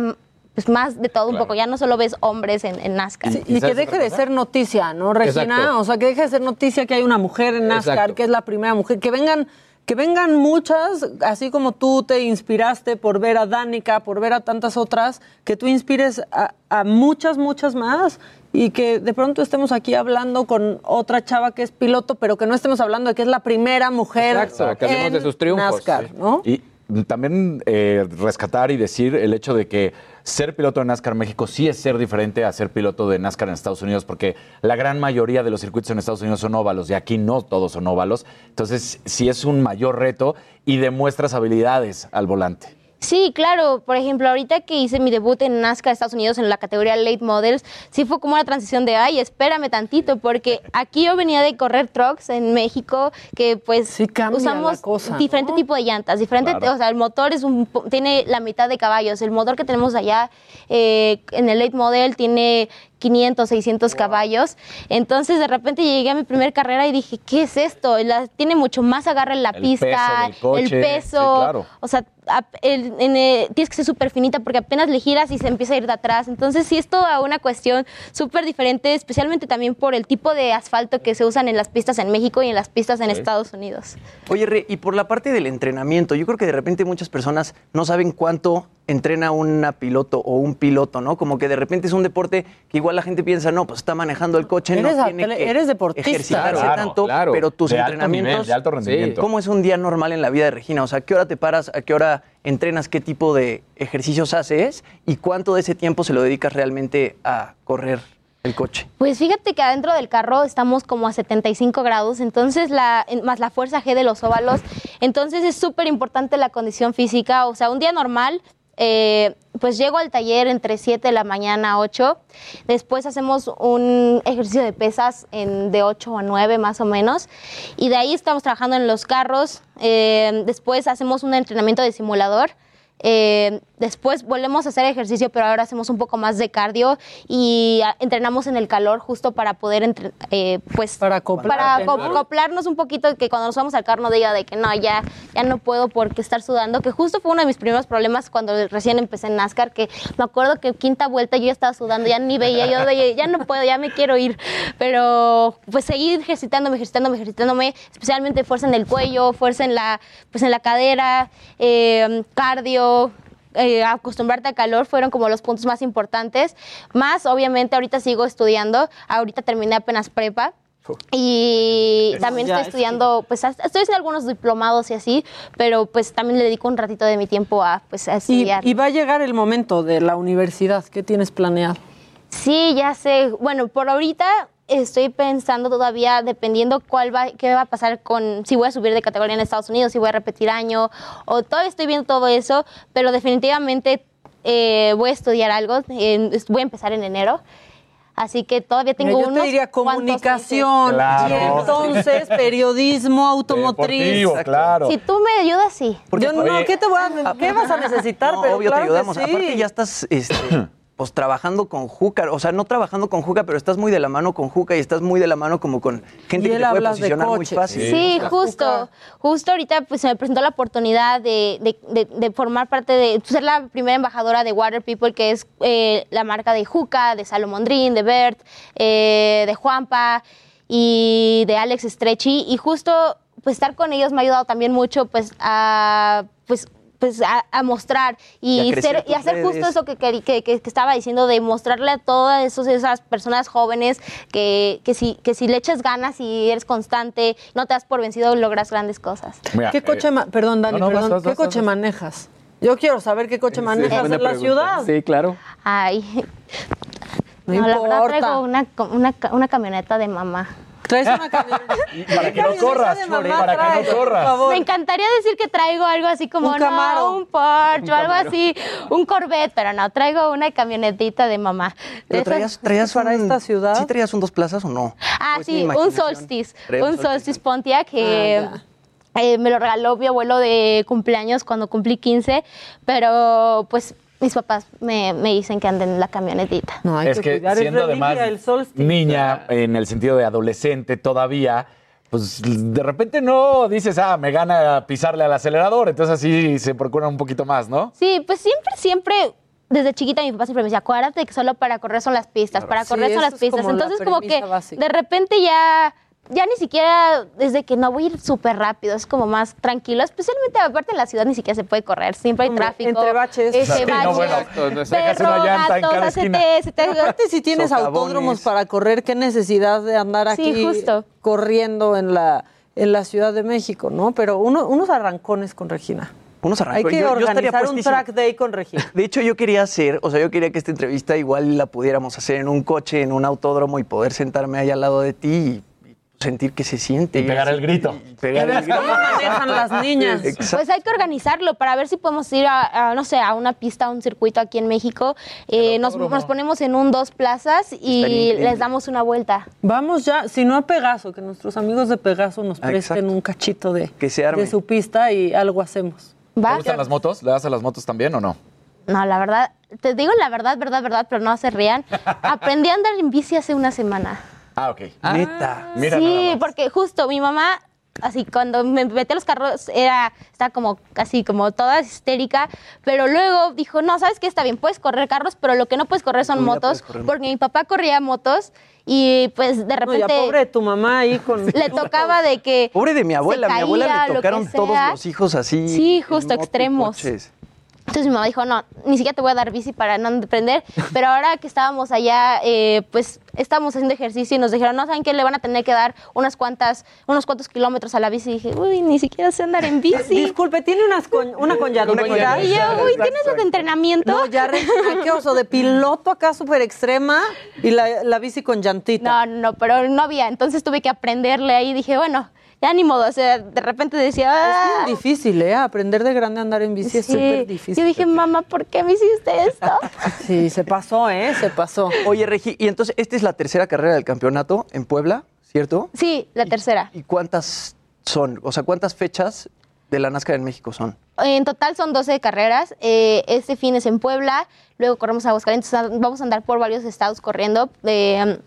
pues más de todo un poco, ya no solo ves hombres en, en NASCAR. Y que deje de ser noticia, ¿no, Regina? Exacto. O sea, que deje de ser noticia que hay una mujer en NASCAR, Exacto. que es la primera mujer. Que vengan, que vengan muchas, así como tú te inspiraste por ver a Danica, por ver a tantas otras, que tú inspires a, a muchas, muchas más. Y que de pronto estemos aquí hablando con otra chava que es piloto, pero que no estemos hablando de que es la primera mujer Exacto, que hablemos en de sus triunfos, NASCAR, sí. ¿no? Y también eh, rescatar y decir el hecho de que ser piloto de NASCAR México sí es ser diferente a ser piloto de NASCAR en Estados Unidos, porque la gran mayoría de los circuitos en Estados Unidos son óvalos y aquí no todos son óvalos. Entonces, sí es un mayor reto y demuestras habilidades al volante. Sí, claro. Por ejemplo, ahorita que hice mi debut en NASCAR Estados Unidos en la categoría Late Models, sí fue como una transición de, ay, espérame tantito, porque aquí yo venía de correr trucks en México, que pues usamos cosa, diferente tipo de llantas, diferente, Claro. o sea, el motor es un, po- tiene la mitad de caballos. El motor que tenemos allá eh, en el Late Model tiene 500, 600 caballos. Entonces de repente llegué a mi primera carrera y dije, ¿qué es esto? La- tiene mucho más agarre en la El pista, peso del coche, el sí, peso. claro. O sea, ap- el- en, eh, tienes que ser súper finita porque apenas le giras y se empieza a ir de atrás. Entonces sí es toda una cuestión súper diferente, especialmente también por el tipo de asfalto que se usan en las pistas en México y en las pistas en Sí. Estados Unidos. Oye, Re, y por la parte del entrenamiento, yo creo que de repente muchas personas no saben cuánto entrena una piloto o un piloto, ¿no? Como que de repente es un deporte que igual la gente piensa, no, pues está manejando el coche, Eres no tiene que eres deportista. ejercitarse Claro, tanto, claro. pero tus De alto entrenamientos... nivel, de alto rendimiento. ¿Cómo es un día normal en la vida de Regina? O sea, ¿qué hora te paras? ¿A qué hora entrenas? ¿Qué tipo de ejercicios haces? ¿Y cuánto de ese tiempo se lo dedicas realmente a correr el coche? Pues fíjate que adentro del carro estamos como a 75 grados, entonces la, más la fuerza G de los óvalos, entonces es súper importante la condición física, o sea, un día normal, eh, pues llego al taller entre 7 de la mañana a 8, después hacemos un ejercicio de pesas de 8 a 9 más o menos, y de ahí estamos trabajando en los carros, eh, después hacemos un entrenamiento de simulador, eh, después volvemos a hacer ejercicio, pero ahora hacemos un poco más de cardio y ah, entrenamos en el calor justo para poder, entre- eh, pues, para, ¿no? acoplarnos un poquito, que cuando nos vamos al carro no diga de que no, ya, ya no puedo porque estar sudando, que justo fue uno de mis primeros problemas cuando recién empecé en NASCAR, que me acuerdo que quinta vuelta yo ya estaba sudando, ya ni veía, yo de, ya no puedo, ya me quiero ir, pero pues seguir ejercitándome, ejercitándome, ejercitándome, especialmente fuerza en el cuello, fuerza en la, pues en la cadera, eh, cardio, eh, acostumbrarte a calor fueron como los puntos más importantes. Más, obviamente, ahorita sigo estudiando. Ahorita terminé apenas prepa. Y también estoy es estudiando, pues hasta- estoy haciendo algunos diplomados y así, pero pues también le dedico un ratito de mi tiempo a, pues, a Y, estudiar. y va a llegar el momento de la universidad. ¿Qué tienes planeado? Sí, ya sé. Bueno, por ahorita estoy pensando todavía, dependiendo cuál va, qué va a pasar con, si voy a subir de categoría en Estados Unidos, si voy a repetir año, o todavía estoy viendo todo eso, pero definitivamente eh, voy a estudiar algo, en- voy a empezar en enero. Así que todavía tengo Mira, yo unos te diría comunicación Claro. y entonces <laughs> periodismo automotriz. Deportivo, claro. Si tú me ayudas, sí. Yo no, Oye, ¿qué, te voy a, <laughs> ¿qué vas a necesitar? No, pero obvio claro te que ayudamos. sí. Aparte ya estás este, <clears throat> pues trabajando con Juca, o sea, no trabajando con Juca, pero estás muy de la mano con Juca y estás muy de la mano como con gente que te puede posicionar muy fácil. Sí, justo. Justo ahorita pues se me presentó la oportunidad de, de- de- de formar parte de ser la primera embajadora de Water People, que es eh, la marca de Juca, de Salomondrín, de Bert, eh, de Juanpa y de Alex Stretchy. Y justo pues estar con ellos me ha ayudado también mucho pues a pues pues a, a mostrar Y y, ser, y hacer justo eso que, que, que- que estaba diciendo, de mostrarle a todas esos- esas personas jóvenes que, que, si, que si le echas ganas y eres constante, no te das por vencido, logras grandes cosas. Mira, ¿Qué eh, coche, perdón Dani, no, no, vas, perdón, vas, ¿qué vas, coche vas. manejas? Yo quiero saber qué coche manejas en la ciudad. Sí, claro. Ay, No no, la verdad traigo una, una, una camioneta de mamá. Traes una <laughs> camioneta. para que no corras, de mamá para que no corras. Me encantaría decir que traigo algo así como Un no, Camaro. un Porsche o algo así, un Corvette, pero no, traigo una camionetita de mamá. De Pero traías, traías para un- esta ciudad? ¿Sí traías un dos plazas o no? Ah, ¿O es mi sí, un? Solstice. Un Solstice Pontiac que eh, me lo regaló mi abuelo de cumpleaños cuando cumplí 15, pero pues mis papás me, me dicen que anden en la camionetita. No, hay es que, siendo es además el niña en el sentido de adolescente todavía, pues de repente no dices, ah, me gana pisarle al acelerador, entonces así se procura un poquito más, ¿no? Sí, pues siempre, siempre, desde chiquita mi papá siempre me decía, acuérdate que solo para correr son las pistas, para Sí, correr son las pistas. como la Entonces como que básica. de repente ya, ya ni siquiera, desde que no voy a ir súper rápido, es como más tranquilo, especialmente aparte en la ciudad ni siquiera se puede correr, siempre hay Hombre, tráfico. entre baches. este, Sí, no, baches, bueno, Exacto, no una perro, llanta en gato, cada o sea, se esquina. te- se te- Aparte, si tienes Socavones. autódromos para correr, qué necesidad de andar Sí, aquí justo. corriendo en la, en la Ciudad de México, ¿no? Pero uno- unos arrancones con Regina. Unos Hay arrancos. que Yo- organizar un track day con Regina. De hecho, yo quería hacer, o sea, yo quería que esta entrevista igual la pudiéramos hacer en un coche, en un autódromo y poder sentarme ahí al lado de ti y sentir que se siente. Y pegar el grito. y pegar el <laughs> grito. ¿Cómo manejan las <laughs> niñas? Exacto. Pues hay que organizarlo para ver si podemos ir a, a, no sé, a una pista, a un circuito aquí en México. Eh, nos, nos ponemos en un dos plazas y les damos una vuelta. Vamos ya, si no a Pegaso, que nuestros amigos de Pegaso nos Ah, presten exacto. un cachito de, Que se arme. de su pista y algo hacemos. ¿Te ¿Va? gustan las motos? ¿Le das a las motos también o no? No, la verdad, te digo la verdad, verdad, verdad, pero no se rían. <laughs> Aprendí a andar en bici hace una semana. Ah, ok. Neta. Mira sí, porque justo mi mamá, así cuando me metí a los carros, era, estaba como casi como toda histérica, pero luego dijo, no, ¿sabes qué? Está bien, puedes correr carros, pero lo que no puedes correr son motos, correr porque mi papá corría motos y pues de No, repente... ya pobre de tu mamá ahí con... <laughs> Le tocaba de que... Pobre de mi abuela, mi abuela le que tocaron todos los hijos así. Sí, justo, extremos. coches. Entonces mi mamá dijo, no, ni siquiera te voy a dar bici para no aprender. Pero ahora que estábamos allá, eh, pues estábamos haciendo ejercicio y nos dijeron, no, ¿saben qué? Le van a tener que dar unas cuantas, unos cuantos kilómetros a la bici. Y dije, uy, ni siquiera sé andar en bici. Disculpe, ¿tiene unas con, una con llantita? Y yo, uy, ¿tienes los de entrenamiento? No, ya, ¿qué oso? De piloto acá súper extrema y la, la bici con llantita. No, no, pero no había. Entonces tuve que aprenderle ahí. Dije, bueno, ya ni modo. O sea, de repente decía, Es "Ah". bien difícil, ¿eh? Aprender de grande a andar en bici es súper difícil. Yo dije, mamá, ¿por qué me hiciste esto? <laughs> Sí, se pasó, ¿eh? Se pasó. Oye, Regi, y entonces esta es la tercera carrera del campeonato en Puebla, ¿cierto? Sí, la tercera. ¿Y cuántas son? O sea, ¿cuántas fechas de la NASCAR en México son? En total son 12 carreras. Eh, este fin es en Puebla, luego corremos a Aguascalientes. Vamos a andar por varios estados corriendo. eh,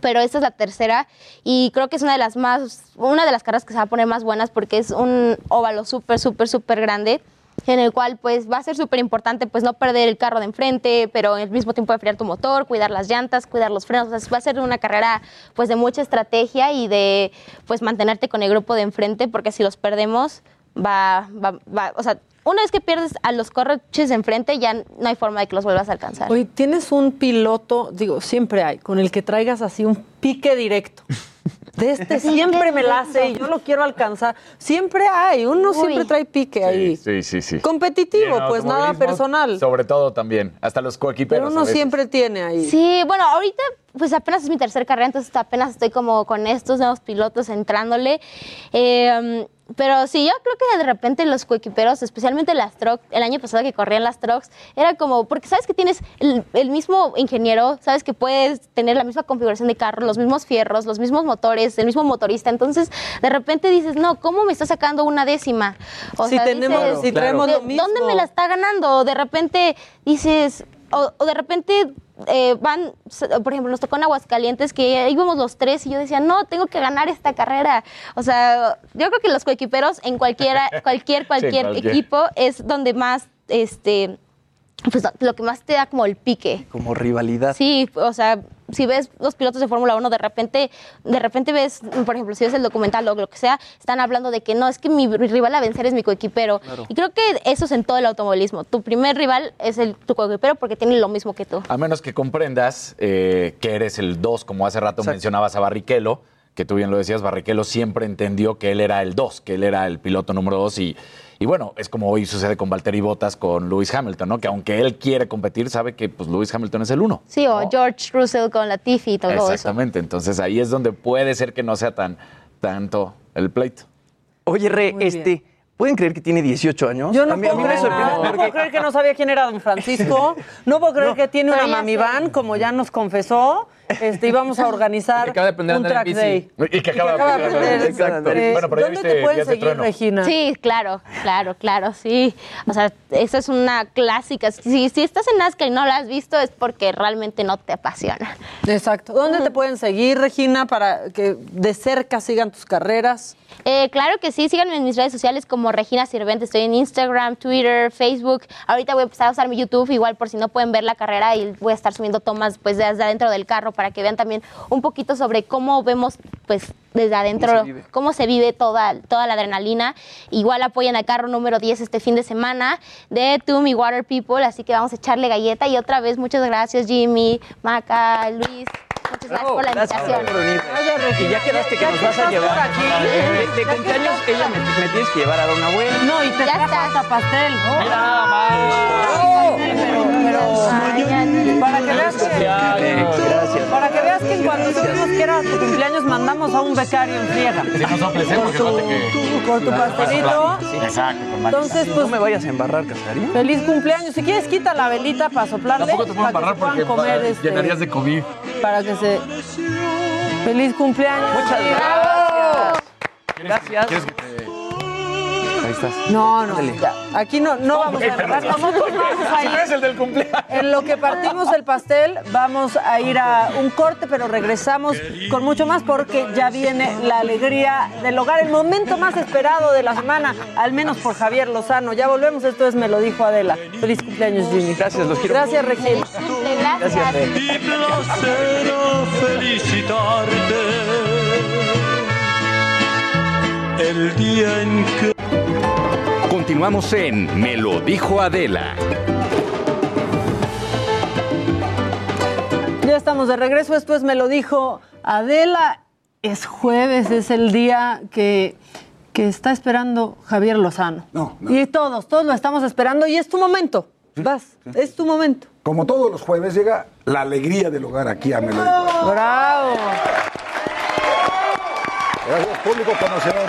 pero esta es la tercera y creo que es una de las más, una de las carreras que se va a poner más buenas porque es un óvalo súper, súper, súper grande en el cual pues va a ser súper importante pues no perder el carro de enfrente, pero al mismo tiempo enfriar tu motor, cuidar las llantas, cuidar los frenos, o sea, va a ser una carrera pues de mucha estrategia y de pues mantenerte con el grupo de enfrente porque si los perdemos va, va, va o sea, una vez que pierdes a los de enfrente ya no hay forma de que los vuelvas a alcanzar. Oye, tienes un piloto, digo, siempre hay, con el que traigas así un pique directo. De este <laughs> siempre me la hace y yo lo quiero alcanzar. Siempre hay, uno Uy. siempre trae pique ahí. Sí, sí, sí. Competitivo, pues nada personal. Sobre todo también, hasta los coequiperos. Pero a uno veces. siempre tiene ahí. Sí, bueno, ahorita pues apenas es mi tercer carrera, entonces apenas estoy como con estos nuevos pilotos entrándole. Eh, pero sí, yo creo que de repente los coequiperos, especialmente las trucks, el año pasado que corrían las trucks, era como, porque sabes que tienes el, el mismo ingeniero, sabes que puedes tener la misma configuración de carro, los mismos fierros, los mismos motores, el mismo motorista, entonces de repente dices, no, ¿cómo me está sacando una décima? Si tenemos- si traemos "¿De lo mismo". ¿Dónde me la está ganando? O de repente dices, o, o de repente eh, van, por ejemplo, nos tocó en Aguascalientes que íbamos los tres y yo decía, no, tengo que ganar esta carrera. O sea, yo creo que los coequiperos en cualquiera, cualquier, <laughs> cualquier cualquier. equipo es donde más, este, pues lo que más te da como el pique. Como rivalidad. Sí, o sea, si ves los pilotos de Fórmula 1, de repente, de repente ves, por ejemplo, si ves el documental o lo que sea, están hablando de que no, es que mi rival a vencer es mi coequipero. Claro. Y creo que eso es en todo el automovilismo. Tu primer rival es el, tu coequipero porque tiene lo mismo que tú. A menos que comprendas eh, que eres el 2, como hace rato mencionabas a Barrichello, que tú bien lo decías, Barrichello siempre entendió que él era el 2, que él era el piloto número 2 y, y bueno, es como hoy sucede con Valtteri Bottas, con Lewis Hamilton, ¿no? Que aunque él quiere competir, sabe que pues Lewis Hamilton es el 1. Sí, o George Russell con Latifi y todo eso. Exactamente, entonces ahí es donde puede ser que no sea tan tanto el pleito. Oye, Re, este, ¿pueden creer que tiene 18 años? Yo no a mí, a puedo, mí me creer, sorprende no porque- puedo creer que no sabía quién era don Francisco. <laughs> No puedo creer que tiene una mami van, como ya nos confesó. Este, íbamos a organizar Que acaba de aprender un en track day. Y que acaba de aprender a andar en bici. Exacto. Eh, Bueno, pero ya ¿Dónde viste te pueden Días de seguir. Regina? Sí, claro, claro, claro, sí. O sea, esa es una clásica. Si, si estás en NASCAR y no la has visto es porque realmente no te apasiona. Exacto. ¿Dónde te pueden seguir, Regina, para que de cerca sigan tus carreras? Eh, claro que sí, síganme en mis redes sociales como Regina Sirvente. Estoy en Instagram, Twitter, Facebook. Ahorita voy a empezar a usar mi YouTube, igual por si no pueden ver la carrera y voy a estar subiendo tomas pues desde adentro del carro para que vean también un poquito sobre cómo vemos pues desde adentro, vive? cómo se vive toda, toda la adrenalina. Igual apoyan al carro número 10 este fin de semana de To Me Water People, así que vamos a echarle galleta. Y otra vez, muchas gracias Jimmy, Maca, Luis. Muchas gracias por la invitación. Y ya quedaste que nos vas a llevar. De, de cumpleaños ella me, me tienes que llevar a Don Abuelo. No, y te trajo hasta pastel. Mira nada Pero, pero, para que veas que, Gracias. para que veas que en cuanto supimos que era tu cumpleaños, mandamos a un becario en friega. Sí, no soples, ¿eh? Porque acuérdate que... Por tu pastelito. Exacto, con. Entonces, No pues, me vayas a embarrar, Casarín. feliz cumpleaños. Si quieres, quita la velita para soplarle. Tampoco te puedo para que embarrar porque este, llenarías de COVID. Para que Feliz cumpleaños. Muchas gracias. Gracias. ¿Quieres que te... Ahí estás. No, no, ya. Aquí no, no vamos a. Nosotros vamos a ir. el del cumpleaños. En lo que partimos el pastel, vamos a ir a un corte, pero regresamos con mucho más porque ya viene la alegría del hogar, el momento más esperado de la semana, al menos por Javier Lozano. Ya volvemos, esto es Me lo dijo Adela. Feliz cumpleaños, Jimmy. Gracias, los quiero. Gracias, Regina. Gracias. Y placer felicitarte el día en que Continuamos en Me lo dijo Adela. Ya estamos de regreso. Esto es Me lo dijo Adela. Es jueves, es el día que, que está esperando Javier Lozano. No, no. Y todos, todos lo estamos esperando y es tu momento. Vas, es tu momento. Como todos los jueves llega la alegría del hogar aquí a Me lo dijo. Bravo. Gracias, público conocedor.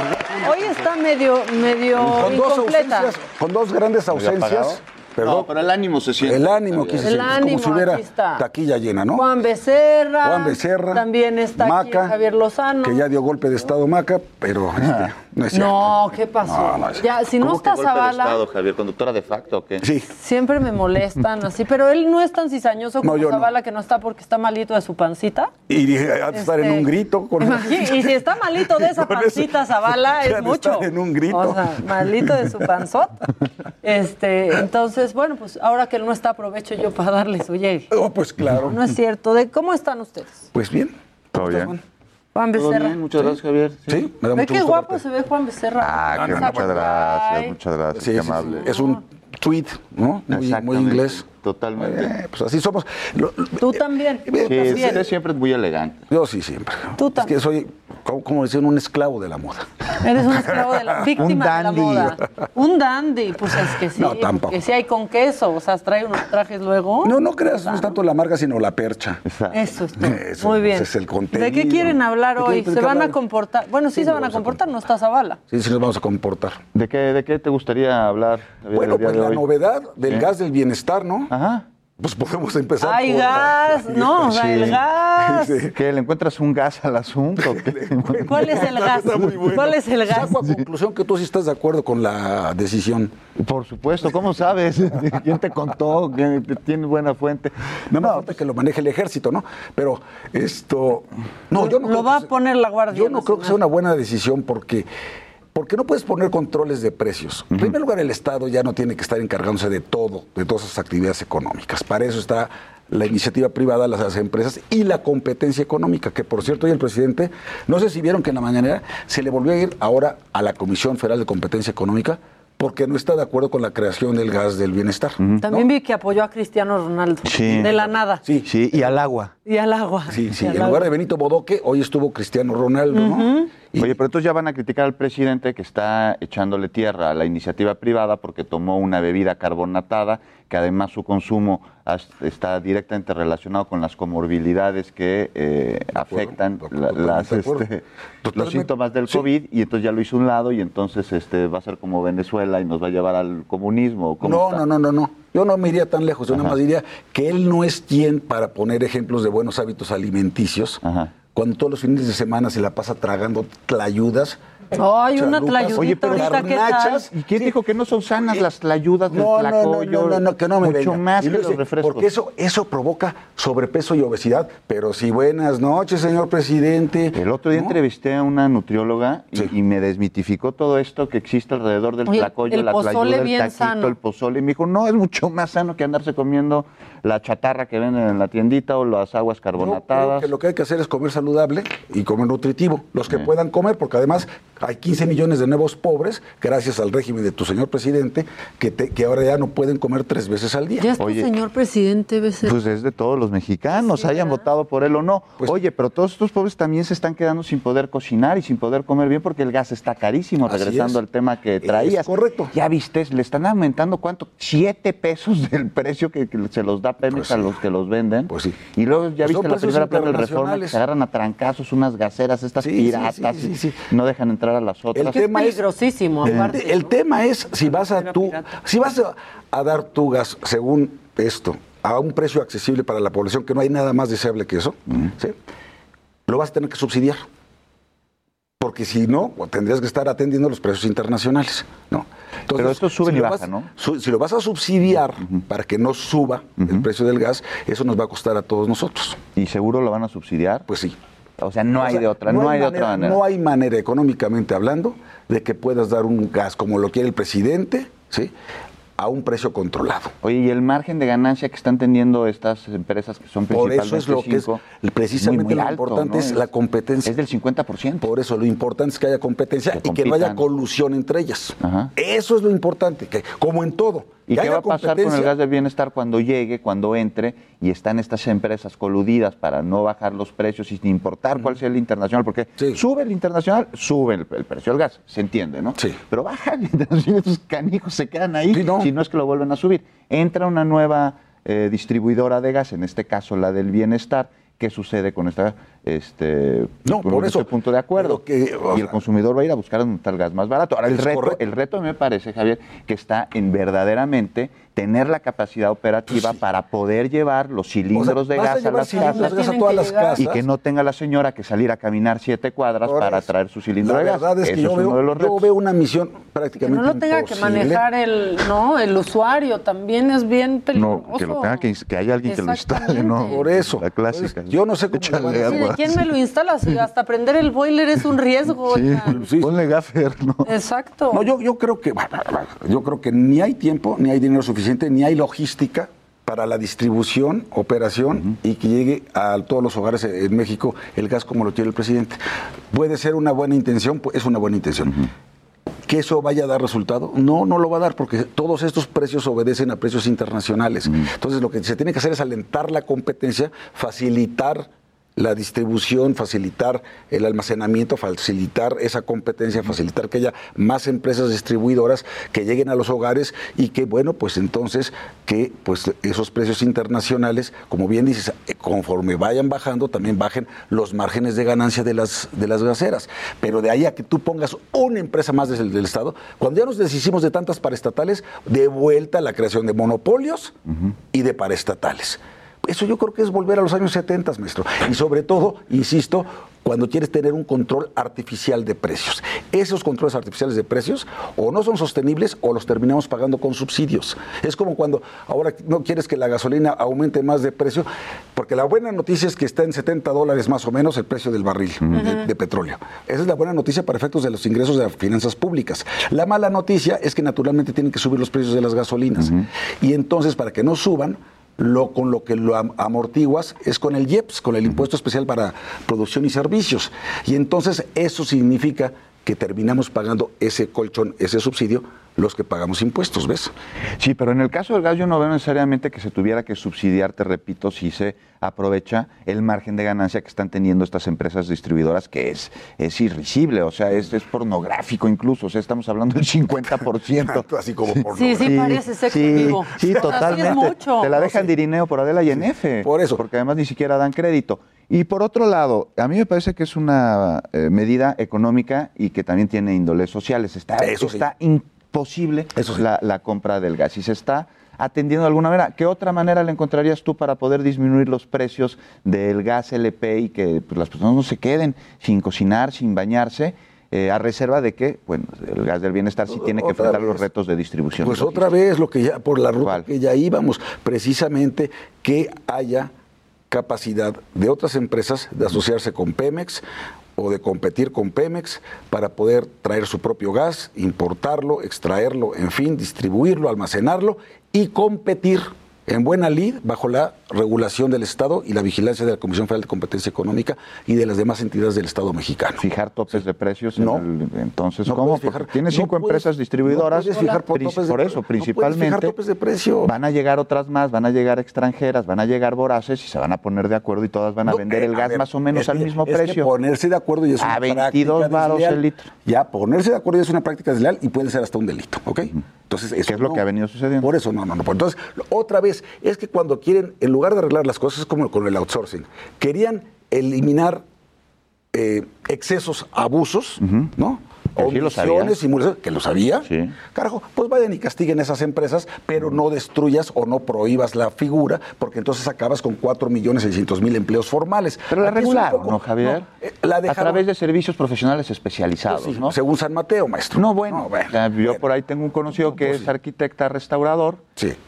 Hoy está medio, medio Con dos incompleta. ausencias, con dos grandes ausencias. Perdón. No, pero el ánimo se siente. El ánimo que se siente, es ánimo, como si hubiera aquí taquilla llena, ¿no? Juan Becerra. Juan Becerra, También está aquí Maca, Javier Lozano. Que ya dio golpe de estado Maca, pero este, no es cierto. No, ¿qué pasó? No, no es ya, si no ¿Cómo que está golpe de Zavala, estado, Javier? ¿Conductora de facto o qué? Sí. siempre me molestan <laughs> así, pero él no es tan cizañoso como No. Zavala, que no está porque está malito de su pancita. Y dije, ha de estar en Este, un grito. Con Imagín- y si está malito de esa <laughs> Con eso, pancita Zavala, <laughs> es de mucho. estar en un grito. O sea, malito de su panzota. Este, entonces, bueno, pues ahora que él no está, aprovecho yo para darle su llegue. Oh, pues claro. No es cierto. ¿De cómo están ustedes? Pues bien. Todo bien. Juan Todo Becerra. bien, muchas gracias, Javier. Sí, me da Ve mucho qué gusto guapo verte. se ve Juan Becerra. Ah, que Esa muchas gracias, muchas gracias, Sí, qué sí, sí. amable. Es un tweet, ¿no? Muy, inglés. Totalmente. Eh, pues así somos. Tú también. Tú también. usted siempre es muy elegante. yo sí, siempre. Tú es que soy, como, decían, un esclavo de la moda. Eres un esclavo de la <laughs> víctima Un de la dandy. moda. Un dandy, pues es que sí. No, tampoco. Que sí hay con queso, o sea, trae unos trajes luego. No, no creas, no es tanto la marca, sino la percha. Eso es todo. <laughs> Eso, Muy bien. ese es el contenido. ¿De qué quieren hablar ¿De qué- hoy? ¿Se van a comportar? Bueno, sí, se van a comportar, no está Zavala. Sí, sí nos vamos a comportar. ¿De qué, de qué te gustaría hablar? Bueno, pues la hoy? novedad del Sí. gas del bienestar, ¿no? Ajá. Pues podemos empezar ¡Ay, por- gas! No, o sea, el gas. Sí. ¿Qué, ¿Le encuentras un gas al asunto? <laughs> <laughs> ¿Cuál es el gas? Está muy bueno. ¿Cuál es el gas? Saco a conclusión que tú sí estás de acuerdo con la decisión. Por supuesto, ¿cómo sabes? <laughs> ¿Quién te contó? que tiene buena fuente? Nada más falta que lo maneje el ejército, ¿no? Pero esto. No, yo no Lo creo va que a poner la Guardia Yo no creo que sea una buena decisión porque. Porque no puedes poner controles de precios. En primer lugar, el Estado ya no tiene que estar encargándose de todo, de todas esas actividades económicas. Para eso está la iniciativa privada, las, las empresas y la competencia económica, que por cierto, hoy el presidente, no sé si vieron que en la mañanera se le volvió a ir ahora a la Comisión Federal de Competencia Económica porque no está de acuerdo con la creación del gas del bienestar. También vi que apoyó a Cristiano Ronaldo. Sí. De la nada. Sí, Sí, y al agua. Y al agua. Sí, sí. Y En agua. lugar de Benito Bodoque, hoy estuvo Cristiano Ronaldo, ¿no? Y- Oye, pero entonces ya van a criticar al presidente que está echándole tierra a la iniciativa privada porque tomó una bebida carbonatada, que además su consumo está directamente relacionado con las comorbilidades que eh, afectan la- las, este, los síntomas del Sí. COVID y entonces ya lo hizo un lado y entonces este va a ser como Venezuela y nos va a llevar al comunismo. ¿o cómo No, está? no, no, no, no. Yo no me iría tan lejos. Yo nada más diría que él no es quien para poner ejemplos de buenos hábitos alimenticios. Ajá. Cuando todos los fines de semana se la pasa tragando tlayudas. Ay, una tlayudita Oye, pero ahorita, ¿qué tal? garnachas. ¿Y quién dijo que no son sanas las tlayudas del No, no, no, tlacoyo? no, no, no, que no me Mucho venga. más Y que los refrescos. Porque eso, eso provoca sobrepeso y obesidad. Pero sí, buenas noches, señor presidente. El otro día ¿No? entrevisté a una nutrióloga y, Sí. y me desmitificó todo esto que existe alrededor del Oye, tlacoyo, el la tlayuda, el taquito, sano. el pozole. Y me dijo, no, es mucho más sano que andarse comiendo la chatarra que venden en la tiendita o las aguas carbonatadas. que lo que hay que hacer es comer saludable y comer nutritivo. Los que puedan comer, porque además hay 15 millones de nuevos pobres, gracias al régimen de tu señor presidente, que, te- que ahora ya no pueden comer tres veces al día. Ya está, Oye. señor presidente, Becerra. Pues es de todos los mexicanos, Sí, hayan ¿verdad? votado por él o no. Pues- Oye, pero todos estos pobres también se están quedando sin poder cocinar y sin poder comer bien porque el gas está carísimo, regresando es. al tema que Es traías. correcto. Ya viste, le están aumentando cuánto, siete pesos <laughs> del precio que, que se los da Pemex Pues a los que los venden. Pues sí. Y luego ya Pues viste la primera plana del Reforma que se agarran a trancazos unas gaseras, estas Sí, sí, piratas, sí, sí, sí. y no dejan entrar a las otras. El tema es- peligrosísimo, El, aparte. el ¿no? tema es si vas a tú, si vas a, a dar tu gas según esto a un precio accesible para la población, que no hay nada más deseable que eso, ¿sí? lo vas a tener que subsidiar. Porque si no, tendrías que estar atendiendo los precios internacionales, ¿no? Pero estos suben si y vas- ¿no? su- si lo vas a subsidiar para que no suba el precio del gas, eso nos va a costar a todos nosotros. ¿Y seguro lo van a subsidiar? Pues sí. O sea, no O hay sea, de otra, no, hay de otra manera. No hay manera económicamente hablando de que puedas dar un gas como lo quiere el presidente, ¿sí? A un precio controlado. Oye, ¿y el margen de ganancia que están teniendo estas empresas que son Por principalmente eso es lo que es, precisamente muy, muy lo alto, importante ¿no? es la competencia. Es del 50%. Por eso lo importante es que haya competencia y que no haya colusión entre ellas. Ajá. Eso es lo importante, que como en todo. ¿Y que qué va a pasar con el gas del bienestar cuando llegue, cuando entre y están estas empresas coludidas para no bajar los precios sin importar cuál sea el internacional? Porque sube el internacional, sube el, el precio del gas, se entiende, ¿no? Sí. Pero baja el internacional, estos canijos se quedan ahí no es que lo vuelven a subir. Entra una nueva eh, distribuidora de gas, en este caso la del bienestar. ¿Qué sucede con esta este No, con por este eso, punto de acuerdo? y el consumidor va a ir a buscar está el gas más barato. Ahora, el Es reto, correcto. el reto me parece, Javier, que está en verdaderamente tener la capacidad operativa para poder llevar los cilindros de gas a, las de casas gas a todas las y casas. que no tenga la señora que salir a caminar siete cuadras para traer su cilindro de gas. verdad es que Eso yo, uno de veo, los yo veo una misión Que prácticamente no lo tenga que manejar el, no, el usuario, también es bien peligroso. No, que lo tenga que, que haya alguien que lo instale, ¿no? Por eso. La clásica. Yo no sé cómo Échale Sí, hacer. ¿De quién me lo instala? Si hasta prender el boiler es un riesgo. oiga. <laughs> Ponle gaffer, ¿no? Exacto. No, yo, yo creo que bueno, yo creo que ni hay tiempo, ni hay dinero suficiente, ni hay logística para la distribución, operación y que llegue a todos los hogares en México el gas como lo quiere el presidente. Puede ser una buena intención, pues, es una buena intención. ¿Que eso vaya a dar resultado? No, no lo va a dar porque todos estos precios obedecen a precios internacionales. Entonces lo que se tiene que hacer es alentar la competencia, facilitar la distribución, facilitar el almacenamiento, facilitar esa competencia, facilitar que haya más empresas distribuidoras que lleguen a los hogares y que, bueno, pues entonces que pues esos precios internacionales, como bien dices, eh, conforme vayan bajando, también bajen los márgenes de ganancia de las, de las gaseras. Pero de ahí a que tú pongas una empresa más desde el del Estado, cuando ya nos deshicimos de tantas paraestatales, de vuelta a la creación de monopolios y de paraestatales. Eso yo creo que es volver a los años 70, maestro. Y sobre todo, insisto, cuando quieres tener un control artificial de precios. Esos controles artificiales de precios o no son sostenibles o los terminamos pagando con subsidios. Es como cuando ahora no quieres que la gasolina aumente más de precio, porque la buena noticia es que está en 70 dólares más o menos el precio del barril de, de petróleo. Esa es la buena noticia para efectos de los ingresos de las finanzas públicas. La mala noticia es que naturalmente tienen que subir los precios de las gasolinas. Y entonces, para que no suban, lo, con lo que lo am- amortiguas es con el IEPS, con el Impuesto Especial para Producción y Servicios. Y entonces eso significa que terminamos pagando ese colchón, ese subsidio, los que pagamos impuestos, ¿ves? Sí, pero en el caso del gas yo no veo necesariamente que se tuviera que subsidiar, te repito, si se aprovecha el margen de ganancia que están teniendo estas empresas distribuidoras, que es, es irrisible, o sea, es, es pornográfico incluso, o sea, estamos hablando del 50%. <laughs> Así como Sí, sí, parece sexo sí, vivo. Sí, Así es totalmente. mucho. Te la dejan de Irineo por Adela y en F. Por eso. Porque además ni siquiera dan crédito. Y por otro lado, a mí me parece que es una eh, medida económica y que también tiene índoles sociales. Está, Eso sí. está imposible la, la compra del gas y se está atendiendo de alguna manera. ¿Qué otra manera le encontrarías tú para poder disminuir los precios del gas LP y que pues, las personas no se queden sin cocinar, sin bañarse? eh, a reserva de que, bueno, el gas del bienestar sí tiene que Otra enfrentar vez. los retos de distribución. Pues otra vez lo que ya por la ruta que ya íbamos, precisamente que haya capacidad de otras empresas de asociarse con Pemex o de competir con Pemex para poder traer su propio gas, importarlo, extraerlo, en fin, distribuirlo, almacenarlo y competir en buena lid bajo la regulación del Estado y la vigilancia de la Comisión Federal de Competencia Económica y de las demás entidades del Estado mexicano. Fijar topes de precios. No. en el- entonces, No ¿cómo? fijar- Porque tiene no cinco puedes- empresas distribuidoras. no fijar por topes de por eso, puedes fijar principalmente. topes de precio. Van a llegar otras más, van a llegar extranjeras, van a llegar voraces y se van a poner de acuerdo y todas van a vender eh, el gas ver, más o menos es al mismo es que precio. ponerse de acuerdo y es A una 22 práctica varos el litro. Ya, ponerse de acuerdo ya es una práctica desleal y puede ser hasta un delito, ¿ok? Entonces, eso ¿Qué es lo que ha venido sucediendo? Por eso, no, no, no. Entonces, otra vez, es que cuando quieren, en lugar de arreglar las cosas, es como con el outsourcing, querían eliminar eh, excesos, abusos, ¿no? Que sí lo omisiones, simulaciones, que lo sabía. Carajo, pues vayan y castiguen esas empresas, pero no destruyas o no prohíbas la figura, porque entonces acabas con 4 millones 600 mil empleos formales. Pero la regularon, poco- ¿no, Javier? no, eh, a través de servicios profesionales especializados, Sí, ¿no? Según San Mateo, maestro. No, bueno, ya, yo por ahí tengo un conocido que pues es arquitecta restaurador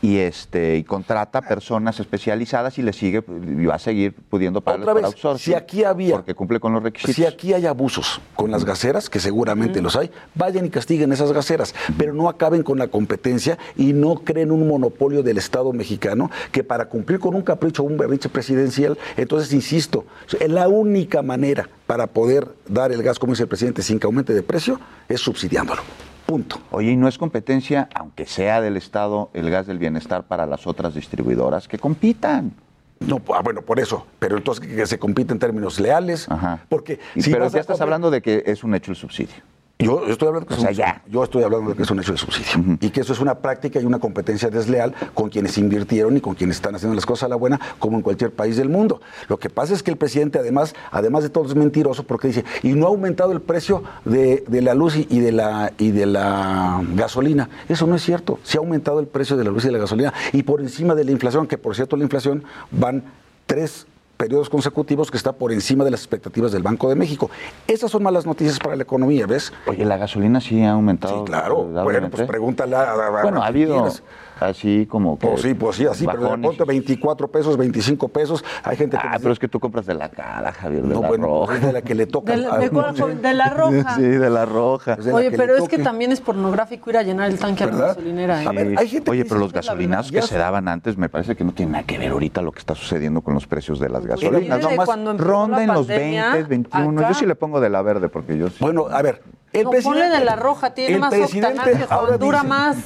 y este y contrata personas especializadas y le sigue y va a seguir pudiendo pagarles Otra vez, outsourcing. si aquí había- porque cumple con los requisitos. Si aquí hay abusos con las gaseras, que seguramente los hay, vayan y castiguen esas gaseras, pero no acaben con la competencia y no creen un monopolio del Estado mexicano que para cumplir con un capricho o un berrinche presidencial, entonces insisto, es la única manera para poder dar el gas, como dice el presidente, sin que aumente de precio, es subsidiándolo. Punto. Oye, ¿y no es competencia, aunque sea del Estado, el gas del bienestar para las otras distribuidoras que compitan? No, ah, bueno, por eso, pero entonces que, se compite en términos leales, porque Y- si pero ya estás hablando de que es un hecho el subsidio. Yo estoy hablando que O es sea, un- ya. yo estoy hablando de que es un hecho de subsidio y que eso es una práctica y una competencia desleal con quienes invirtieron y con quienes están haciendo las cosas a la buena, como en cualquier país del mundo. Lo que pasa es que el presidente, además, además de todo, es mentiroso porque dice y no ha aumentado el precio de, de la luz y y de la y de la gasolina. Eso no es cierto. Se ha aumentado el precio de la luz y de la gasolina y por encima de la inflación, que por cierto la inflación van tres periodos consecutivos que está por encima de las expectativas del Banco de México. Esas son malas noticias para la economía, ¿ves? Oye, la gasolina sí ha aumentado. Sí, claro. Bueno, pues pregúntale a, a- a- Bueno, ha habido. Así como que. Pues sí, pues sí, así, pero de bajones. ponte 24 pesos, 25 pesos. Hay gente que. Ah, pero es que tú compras de la cara, Javier, de No, la bueno, roja. de la que le toca. De la- de cuál? De la roja. Sí, de la roja. Oye, pero es que también es pornográfico ir a llenar el tanque a la gasolinera. ¿eh? Oye, pero los gasolinazos que se daban antes me parece que no tiene nada que ver ahorita lo que está sucediendo con los precios de las gasolinas. Nomás ronda en los pandemia, 20, 21. acá. Yo sí le pongo de la verde porque yo sí. Bueno, a ver, el no, presidente- ponle de la roja, tiene el más presidente ahora dura dice- más.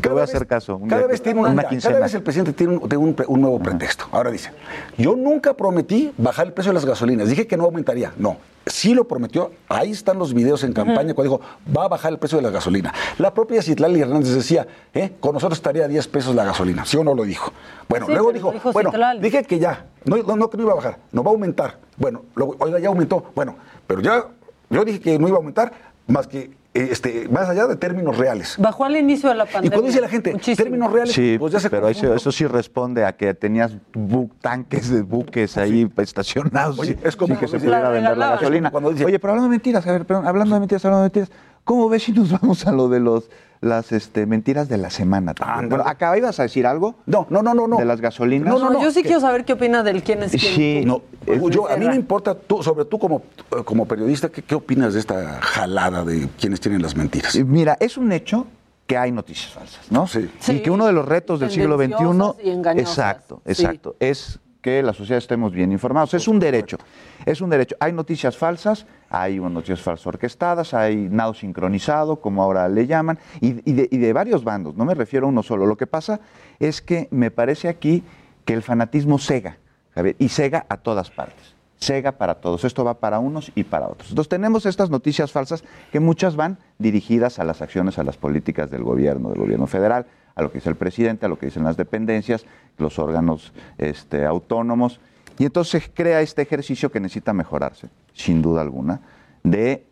Te voy a hacer caso. un Cada día vez, que- tiene una una, quincena. cada vez el presidente tiene, un, tiene un pre- un nuevo pretexto. Ahora dice, yo nunca prometí bajar el precio de las gasolinas. Dije que no aumentaría. No, sí lo prometió. Ahí están los videos en campaña cuando dijo, va a bajar el precio de la gasolina. La propia Citlali Hernández decía, ¿eh? con nosotros estaría a 10 pesos la gasolina. ¿Sí o no lo dijo? Bueno, Sí, luego dijo, dijo bueno, Citlali. dije que ya, no, no, no, que no iba a bajar, no va a aumentar. Bueno, oiga, ya aumentó. Bueno, pero ya, yo dije que no iba a aumentar más que, eh, este, más allá de términos reales. Bajó al inicio de la Y pandemia. cuando dice la gente, términos reales, Sí, pues ya se pero eso, sí responde a que tenías bu- tanques de buques ahí estacionados Oye, es como que se cuando pudiera la vender la gasolina. Cuando dice- Oye, pero hablando de mentiras, a ver, perdón, hablando de mentiras, hablando de mentiras, ¿cómo ves si nos <laughs> vamos a lo de los las este, mentiras de la semana? también? Bueno, acá ibas a decir algo. No, no, no, no, no. De las gasolinas. No, no, yo sí quiero saber qué opina del quién es quién. Sí, No, yo, a mí me importa, tú, sobre tú como, eh, como periodista, ¿qué, qué opinas de esta jalada de quienes tienen las mentiras? Eh, Mira, es un hecho que hay noticias falsas, ¿no? Sí. Y que uno de los retos del siglo XXI, Tendenciosas y engañosas. exacto, Sí. exacto, es que la sociedad estemos bien informados. Es un derecho, es un derecho. Hay noticias falsas, hay noticias falsas orquestadas, hay nado sincronizado, como ahora le llaman, y, y de, y de varios bandos, no me refiero a uno solo. Lo que pasa es que me parece aquí que el fanatismo cega, Javier, y cega a todas partes. Cega para todos. Esto va para unos y para otros. Entonces tenemos estas noticias falsas que muchas van dirigidas a las acciones, a las políticas del gobierno, del gobierno federal, a lo que dice el presidente, a lo que dicen las dependencias, los órganos este, autónomos. Y entonces crea este ejercicio que necesita mejorarse, sin duda alguna, de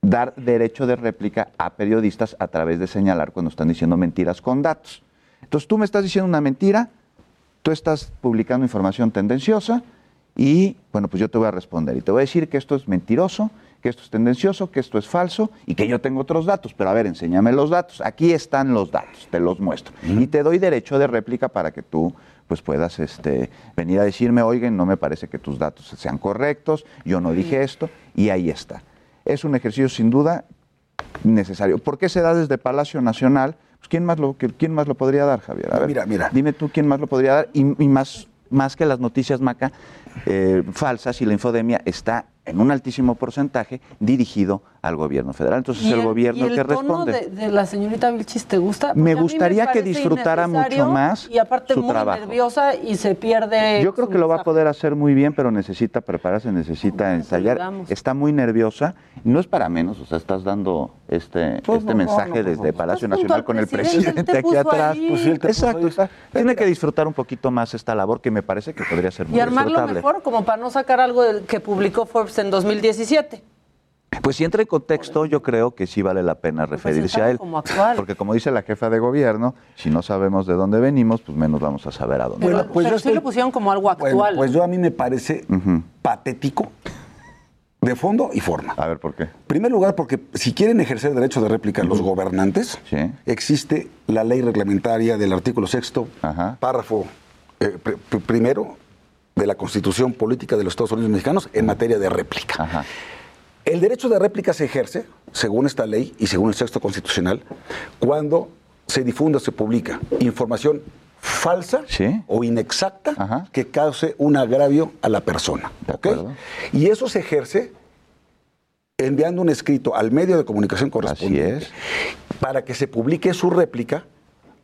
dar derecho de réplica a periodistas a través de señalar cuando están diciendo mentiras con datos. Entonces tú me estás diciendo una mentira, tú estás publicando información tendenciosa y bueno, pues yo te voy a responder y te voy a decir que esto es mentiroso, que esto es tendencioso, que esto es falso y que yo tengo otros datos. Pero a ver, enséñame los datos. Aquí están los datos, te los muestro. Y te doy derecho de réplica para que tú pues puedas este, venir a decirme, oigan, no me parece que tus datos sean correctos, yo no dije esto, y ahí está. Es un ejercicio sin duda necesario. ¿Por qué se da desde Palacio Nacional? Pues, ¿quién, más lo, ¿Quién más lo podría dar, Javier? A ver, Mira, mira. Dime tú quién más lo podría dar y, y más, más que las noticias Maca eh, falsas y la infodemia está en un altísimo porcentaje dirigido al gobierno federal. Entonces ¿Y el, el- gobierno y el que tono responde. De, de la señorita Vilchis te gusta? Me Porque gustaría que disfrutara mucho más Y aparte su muy trabajo. nerviosa y se pierde. Yo creo que lo va a mensaje. poder hacer muy bien, pero necesita prepararse, necesita ensayar. Está muy nerviosa. No es para menos, o sea, estás dando este, Pues este no, mensaje no, pues desde no. Palacio Nacional al con el presidente, aquí atrás. Pues él Exacto. está- Tiene que disfrutar un poquito más esta labor que me parece que podría ser muy Y armarlo disfrutable. Como para no sacar algo del que publicó Forbes en 2017. Pues si entra en contexto, yo creo que sí vale la pena referirse a él. como actual. Porque como dice la jefa de gobierno, si no sabemos de dónde venimos, pues menos vamos a saber a dónde vamos. pues pero yo estoy- lo pusieron como algo actual. Bueno, pues yo a mí me parece patético de fondo y forma. A ver, ¿por qué? En primer lugar, porque si quieren ejercer derecho de réplica los gobernantes, existe la ley reglamentaria del artículo sexto, párrafo eh, pr- pr- primero de la Constitución Política de los Estados Unidos Mexicanos en materia de réplica. El derecho de réplica se ejerce, según esta ley y según el sexto constitucional, cuando se difunde o se publica información falsa o inexacta que cause un agravio a la persona. Y eso se ejerce enviando un escrito al medio de comunicación correspondiente para que se publique su réplica,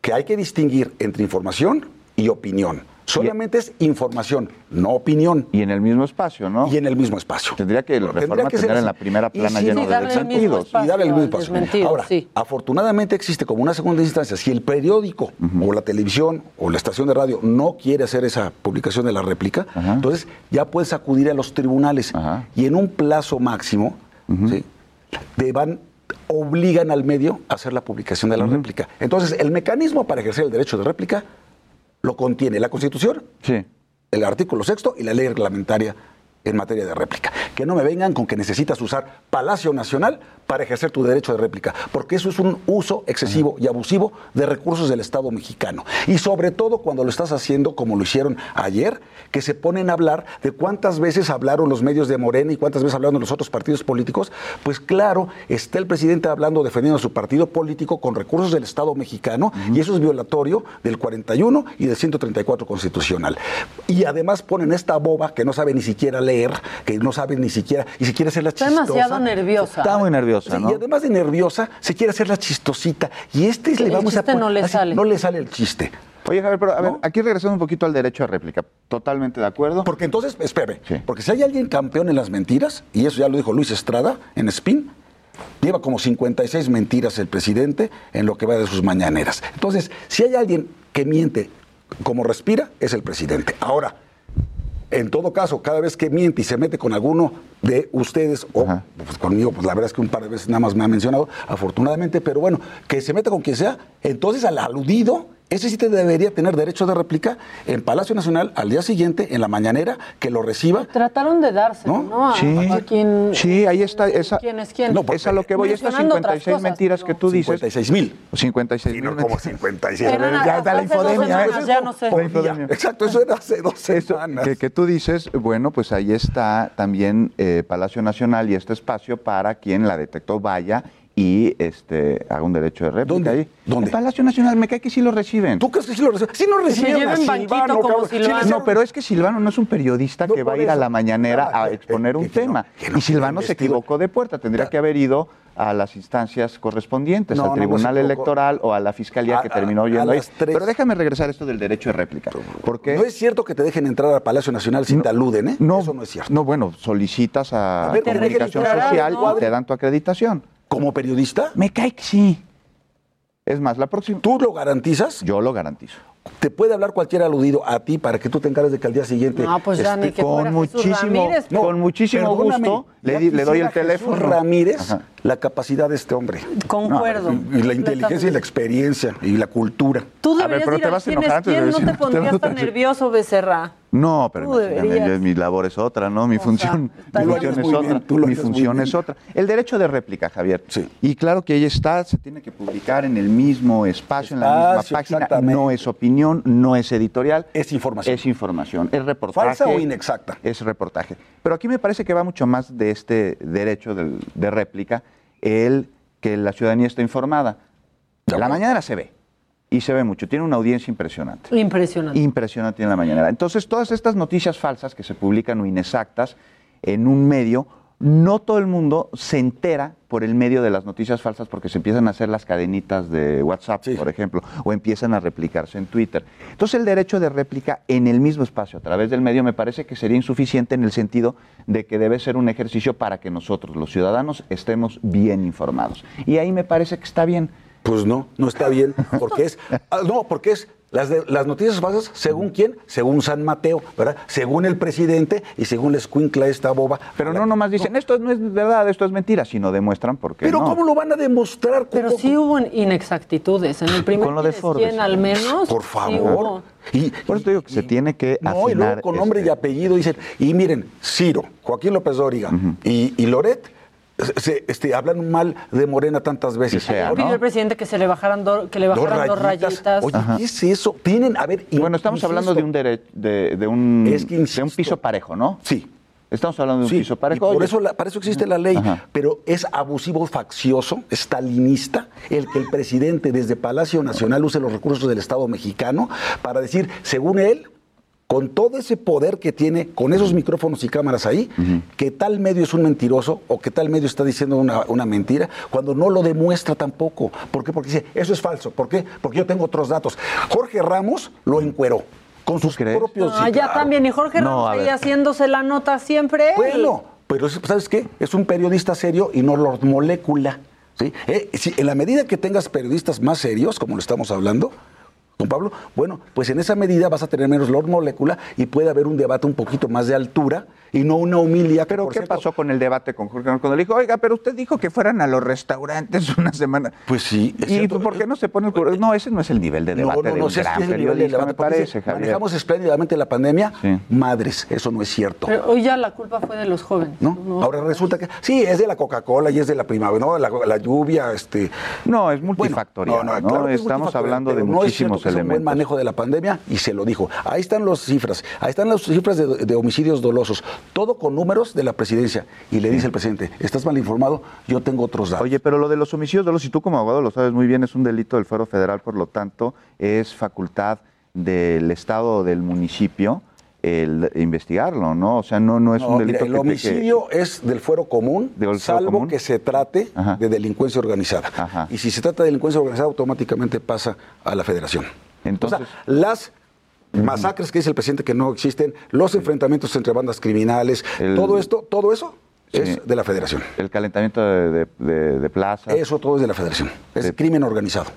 que hay que distinguir entre información y opinión. Solamente es información, no opinión. Y en el mismo espacio, ¿no? Y en el mismo espacio. Tendría que la Tendría reforma que ser tener en la primera plana sí, lleno y de darle el mismo desmentidos. Y darle el mismo espacio. Ahora, sí. afortunadamente existe como una segunda instancia. Si el periódico o la televisión o la estación de radio no quiere hacer esa publicación de la réplica, entonces ya puedes acudir a los tribunales y en un plazo máximo, ¿sí? te van obligan al medio a hacer la publicación de la réplica. Entonces, el mecanismo para ejercer el derecho de réplica lo contiene la Constitución, el artículo sexto y la ley reglamentaria en materia de réplica. Que no me vengan con que necesitas usar Palacio Nacional para ejercer tu derecho de réplica, porque eso es un uso excesivo y abusivo de recursos del Estado mexicano. Y sobre todo cuando lo estás haciendo como lo hicieron ayer, que se ponen a hablar de cuántas veces hablaron los medios de Morena y cuántas veces hablaron los otros partidos políticos. Pues claro, está el presidente hablando, defendiendo a su partido político con recursos del Estado mexicano, y eso es violatorio del 41 y del 134 constitucional. Y además ponen esta boba que no sabe ni siquiera leer, que no sabe ni siquiera, y se quiere hacer la Está chistosa. demasiado nerviosa. Está muy nerviosa, Sí, ¿no? Y además de nerviosa, se quiere hacer la chistosita. Y este El le vamos chiste a no le así, sale. No le sale el chiste. Oye, Javier, pero a ver, aquí regresando un poquito al derecho a réplica. Totalmente de acuerdo. Porque entonces, espere, porque si hay alguien campeón en las mentiras, y eso ya lo dijo Luis Estrada en Spin, lleva como 56 mentiras el presidente en lo que va de sus mañaneras. Entonces, si hay alguien que miente como respira, es el presidente. Ahora, en todo caso, cada vez que miente y se mete con alguno de ustedes o pues, conmigo, pues la verdad es que un par de veces nada más me ha mencionado, afortunadamente, pero bueno, que se meta con quien sea, entonces al aludido, ese sí te debería tener derecho de réplica en Palacio Nacional al día siguiente, en la mañanera, que lo reciba. Trataron de dárselo, ¿no? A, Sí. a quien, Sí, ahí está. Esa, ¿Quién es quién? es a lo que voy. Estas Mencionando otras 56 cosas, mentiras que tú dices. 56 mil. 56 mil. como 56. Eran ya está la infodemia. semanas, ya no sé. Exacto, eso era hace dos semanas. Que, que tú dices, bueno, pues ahí está también eh, Palacio Nacional y este espacio para quien la detectó vaya y este haga un derecho de réplica ¿Dónde? ahí. ¿Dónde? En Palacio Nacional, me cae que sí lo reciben. ¿Tú crees que sí lo reciben? Sí lo recibieron lleva a en banquito Silvano, como Silvano. No, pero es que Silvano no es un periodista que va a ir a la mañanera Ah, a que- exponer que- un que no, tema. que no, y Silvano se equivocó de puerta, tendría que haber ido a las instancias correspondientes, No, al se Tribunal. Electoral o a la Fiscalía A- que terminó a yendo ahí. las tres. Pero déjame regresar a esto del derecho de réplica. Porque No es cierto que te dejen entrar al Palacio Nacional si te aluden, ¿eh? No, Eso no es cierto. No, bueno, solicitas a, A ver, comunicación social y te dan tu acreditación. ¿Como periodista? Me cae que sí. Es más, la próxima. ¿Tú lo garantizas? Yo lo garantizo. ¿Te puede hablar cualquier aludido a ti para que tú te encargues de que al día siguiente... No, pues ya ni que fuera con Jesús muchísimo, Ramírez. No, con muchísimo gusto le, ya di- le doy el Jesús teléfono. Ramírez, Ajá. la capacidad de este hombre. Concuerdo. Y la inteligencia y la experiencia y la cultura. Tú A ver, deberías pero ir te vas a enojar antes de quién, no te <laughs> pondrías tan nervioso, Becerra. No, pero mi labor es otra, ¿no? Mi función, mi función es otra. bien, mi función es otra. El derecho de réplica, Javier. Sí. Y claro que ahí está, se tiene que publicar en el mismo espacio, en la misma página. No es opinión, no es editorial. Es información. Es información, es reportaje. ¿Falsa o inexacta? Es reportaje. Pero aquí me parece que va mucho más de este derecho del- de réplica, el que la ciudadanía está informada. La mañana se ve, y se ve mucho, tiene una audiencia impresionante. Impresionante. Impresionante en la mañana. Entonces, todas estas noticias falsas que se publican o inexactas en un medio, no todo el mundo se entera por el medio de las noticias falsas porque se empiezan a hacer las cadenitas de WhatsApp, por ejemplo, o empiezan a replicarse en Twitter. Entonces, el derecho de réplica en el mismo espacio, a través del medio, me parece que sería insuficiente en el sentido de que debe ser un ejercicio para que nosotros, los ciudadanos, estemos bien informados. Y ahí me parece que está bien. Pues no, no está bien, porque es, <laughs> ah, no, porque es Las, de- las noticias falsas, ¿según quién? Según San Mateo, ¿verdad? Según el presidente y según la escuincla esta boba. Pero no nomás dicen, esto no es verdad, esto es mentira, sino demuestran por qué Pero no. ¿cómo lo van a demostrar? Pero sí hubo inexactitudes. En el primer Con lo de Forbes. quién, al menos. Por sí favor. hubo. Y, Por eso te digo que se tiene que No, y afinar luego con nombre este- y apellido dicen, y miren, Ciro, Joaquín López Dóriga y, y Loret se, este, hablan mal de Morena tantas veces. Pidió el presidente que se le bajaran, do- que le Dos bajaran dos rayitas. rayitas. Oye, ¿qué es eso? Tienen, a ver, Bueno, estamos hablando de un dere- de, de un, Es que de un piso parejo, ¿no? Sí. Estamos hablando de un Sí, piso y parejo. por eso, la- para eso existe la ley, Ajá. pero es abusivo, faccioso, estalinista, el que el presidente desde Palacio Nacional use los recursos del Estado mexicano para decir, según él, con todo ese poder que tiene, con esos micrófonos y cámaras ahí, que tal medio es un mentiroso o que tal medio está diciendo una, una mentira, cuando no lo demuestra tampoco. ¿Por qué? Porque dice, eso es falso. ¿Por qué? Porque yo tengo otros datos. Jorge Ramos lo encueró con sus propios... Ah, sí, ya claro. también. Y Jorge No, Ramos ahí haciéndose la nota siempre. Bueno, pero es- ¿sabes qué? Es un periodista serio y no Lord Molécula. ¿sí? Eh, si- en la medida que tengas periodistas más serios, como lo estamos hablando, don Pablo, bueno, pues en esa medida vas a tener menos Lord Molécula y puede haber un debate un poquito más de altura y no una humilía. ¿Pero qué pasó con el debate con Jorge Ramos? Cuando le dijo, oiga, pero usted dijo que fueran a los restaurantes <laughs> una semana. Pues sí. es ¿Y cierto. por qué no se pone el cubrebocas? No, ese no es el nivel de debate de un si es es el nivel de debate, me porque parece, Javier. Manejamos espléndidamente la pandemia. Madres, eso no es cierto. Pero hoy ya la culpa fue de los jóvenes. ¿no? Ahora resulta que sí, es de la Coca-Cola y es de la primavera, ¿no? La, la lluvia, este. No, es multifactorial, ¿no? claro que es Estamos multifactorial, hablando de no es muchísimos cierto que sea un buen elementos. manejo de la pandemia y se lo dijo. Ahí están las cifras, ahí están las cifras de, de homicidios dolosos, todo con números de la presidencia. Y le dice el presidente, estás mal informado, yo tengo otros datos. Oye, pero lo de los homicidios dolosos, y tú como abogado lo sabes muy bien, es un delito del fuero federal, por lo tanto, es facultad del Estado o del municipio el investigarlo, ¿no? O sea, no, no es No, un mira, delito el que te- homicidio es del fuero común, fuero salvo común. que se trate de delincuencia organizada. Y si se trata de delincuencia organizada, automáticamente pasa a la federación. Entonces, o sea, las masacres que dice el presidente que no existen, los enfrentamientos entre bandas criminales, todo esto, todo eso es de la federación. el calentamiento de, de, de- de plazas. Eso todo es de la federación. Es crimen organizado.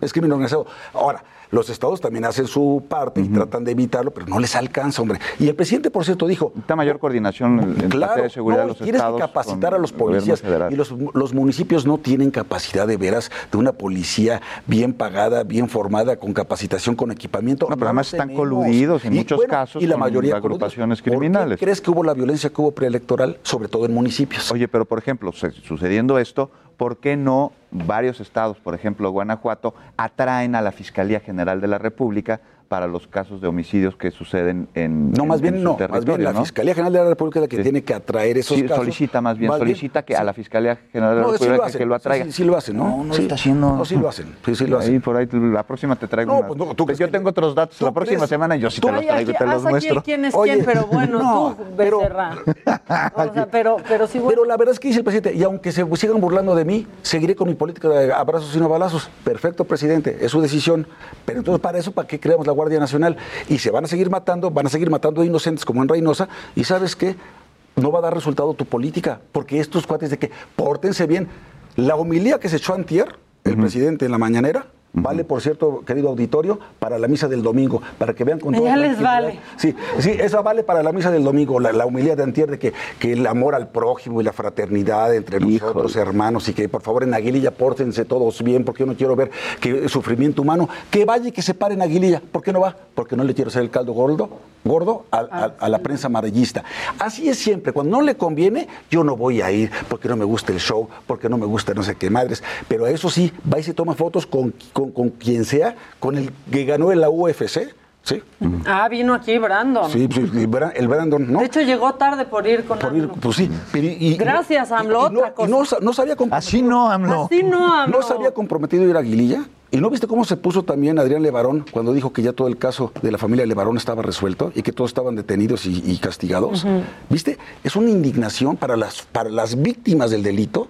Es crimen organizado. Ahora, los estados también hacen su parte y tratan de evitarlo, pero no les alcanza, hombre. Y el presidente, por cierto, dijo... Necesita mayor coordinación en Claro, materia de seguridad no, de los tienes estados. que capacitar con a los policías y los, los municipios no tienen capacidad de veras de una policía bien pagada, bien formada, con capacitación, con equipamiento. No, pero además están tenemos. coludidos en Y, muchos bueno, casos y la con mayoría agrupaciones coludidos. criminales. ¿Por qué crees que hubo la violencia que hubo preelectoral, sobre todo en municipios? Oye, pero por ejemplo, sucediendo esto, ¿por qué no varios estados, por ejemplo Guanajuato, atraen a la Fiscalía General de la República para los casos de homicidios que suceden en No, en- más bien en su no. Más bien la ¿no? Fiscalía General de la República es la que tiene que atraer esos Sí, casos. solicita más bien, Más bien, solicita que a la Fiscalía General de la No, sí República lo que- hacen, que lo atraiga. sí, sí lo hacen, ¿no? No, no Sí. está haciendo. No, sí lo hacen. Sí, sí lo hacen. Ahí por ahí la próxima te traigo No, una- pues no, tú Pues yo tengo otros datos la próxima crees? semana yo sí Tú- te los traigo y te los aquí muestro. quién es Oye, quién, pero bueno, <laughs> no, tú, Becerra. <laughs> Pero, pero sí. Pero la verdad es que dice el presidente, y aunque se sigan burlando de mí, seguiré con mi política de abrazos y no balazos. Perfecto, presidente, es su decisión. Pero entonces, para eso, ¿para qué creamos la Guardia Nacional? Y se van a seguir matando, van a seguir matando a inocentes como en Reynosa, y ¿sabes qué? No va a dar resultado tu política, porque estos cuates de que pórtense bien. La homilía que se echó antier, el presidente en la mañanera, Vale, por cierto, querido auditorio, para la misa del domingo, para que vean con Ya toda les vale. Sí, sí, esa vale para la misa del domingo, la, la humildad de antier de que, que el amor al prójimo y la fraternidad entre nosotros, hermanos, y que por favor en Aguililla pórtense todos bien, porque yo no quiero ver que sufrimiento humano, que vaya y que se pare en Aguililla. ¿Por qué no va? Porque no le quiero hacer el caldo gordo, gordo a, a- a la prensa amarillista. Así es siempre, cuando no le conviene, yo no voy a ir, porque no me gusta el show, porque no me gusta no sé qué madres, pero a eso sí, va y se toma fotos con, con, con quien sea, con el que ganó en la UFC, ¿sí? Ah, vino aquí Brandon. Sí, el Bra- el Brandon, ¿no? De hecho, llegó tarde por ir con Por ir, AMLO. pues sí. pero y- y- Gracias, AMLO. y no- otra y cosa. no, no. Así no, AMLO. Así no, AMLO. No se había comprometido a ir a Aguililla. ¿Y no viste cómo se puso también Adrián Levarón cuando dijo que ya todo el caso de la familia Levarón estaba resuelto y que todos estaban detenidos y, y castigados? ¿Viste? Es una indignación para las, para las víctimas del delito.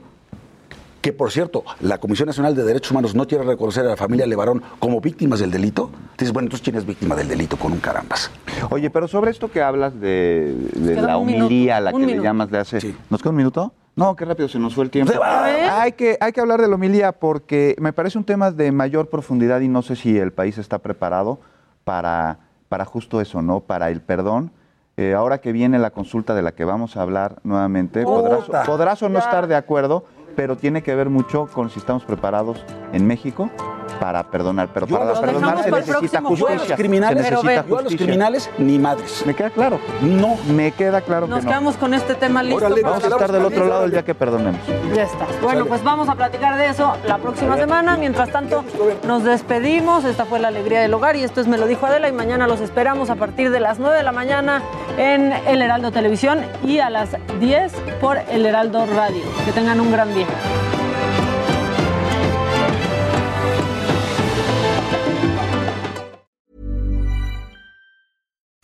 Que por cierto, la Comisión Nacional de Derechos Humanos no quiere reconocer a la familia Levarón como víctimas del delito. Dices, bueno, entonces ¿quién es víctima del delito con un carambas? Oye, pero sobre esto que hablas de, de la homilía a la que le minuto. llamas de hace... ¿Nos queda un minuto? No, qué rápido se nos fue el tiempo. Se va. Hay que, hay que hablar de la homilía porque me parece un tema de mayor profundidad y no sé si el país está preparado para, para justo eso, ¿no? Para el perdón. Eh, ahora que viene la consulta de la que vamos a hablar nuevamente, podrás, podrás o no Ya. estar de acuerdo, pero tiene que ver mucho con si estamos preparados en México para perdonar. Pero Yo para lo perdonar se necesita justicia. Los criminales, se pero necesita ve, yo a los justicia. criminales ni madres. Me queda claro. No. Me queda claro Nos que no. quedamos con este tema listo. Órale, vamos a estar del otro lado el día que perdonemos. Ya está. Bueno, pues vamos a platicar de eso la próxima semana. Mientras tanto, nos despedimos. Esta fue la alegría del hogar y esto es Me lo dijo Adela. Y mañana los esperamos a partir de las 9 de la mañana en El Heraldo Televisión y a las 10 por El Heraldo Radio. Que tengan un gran día.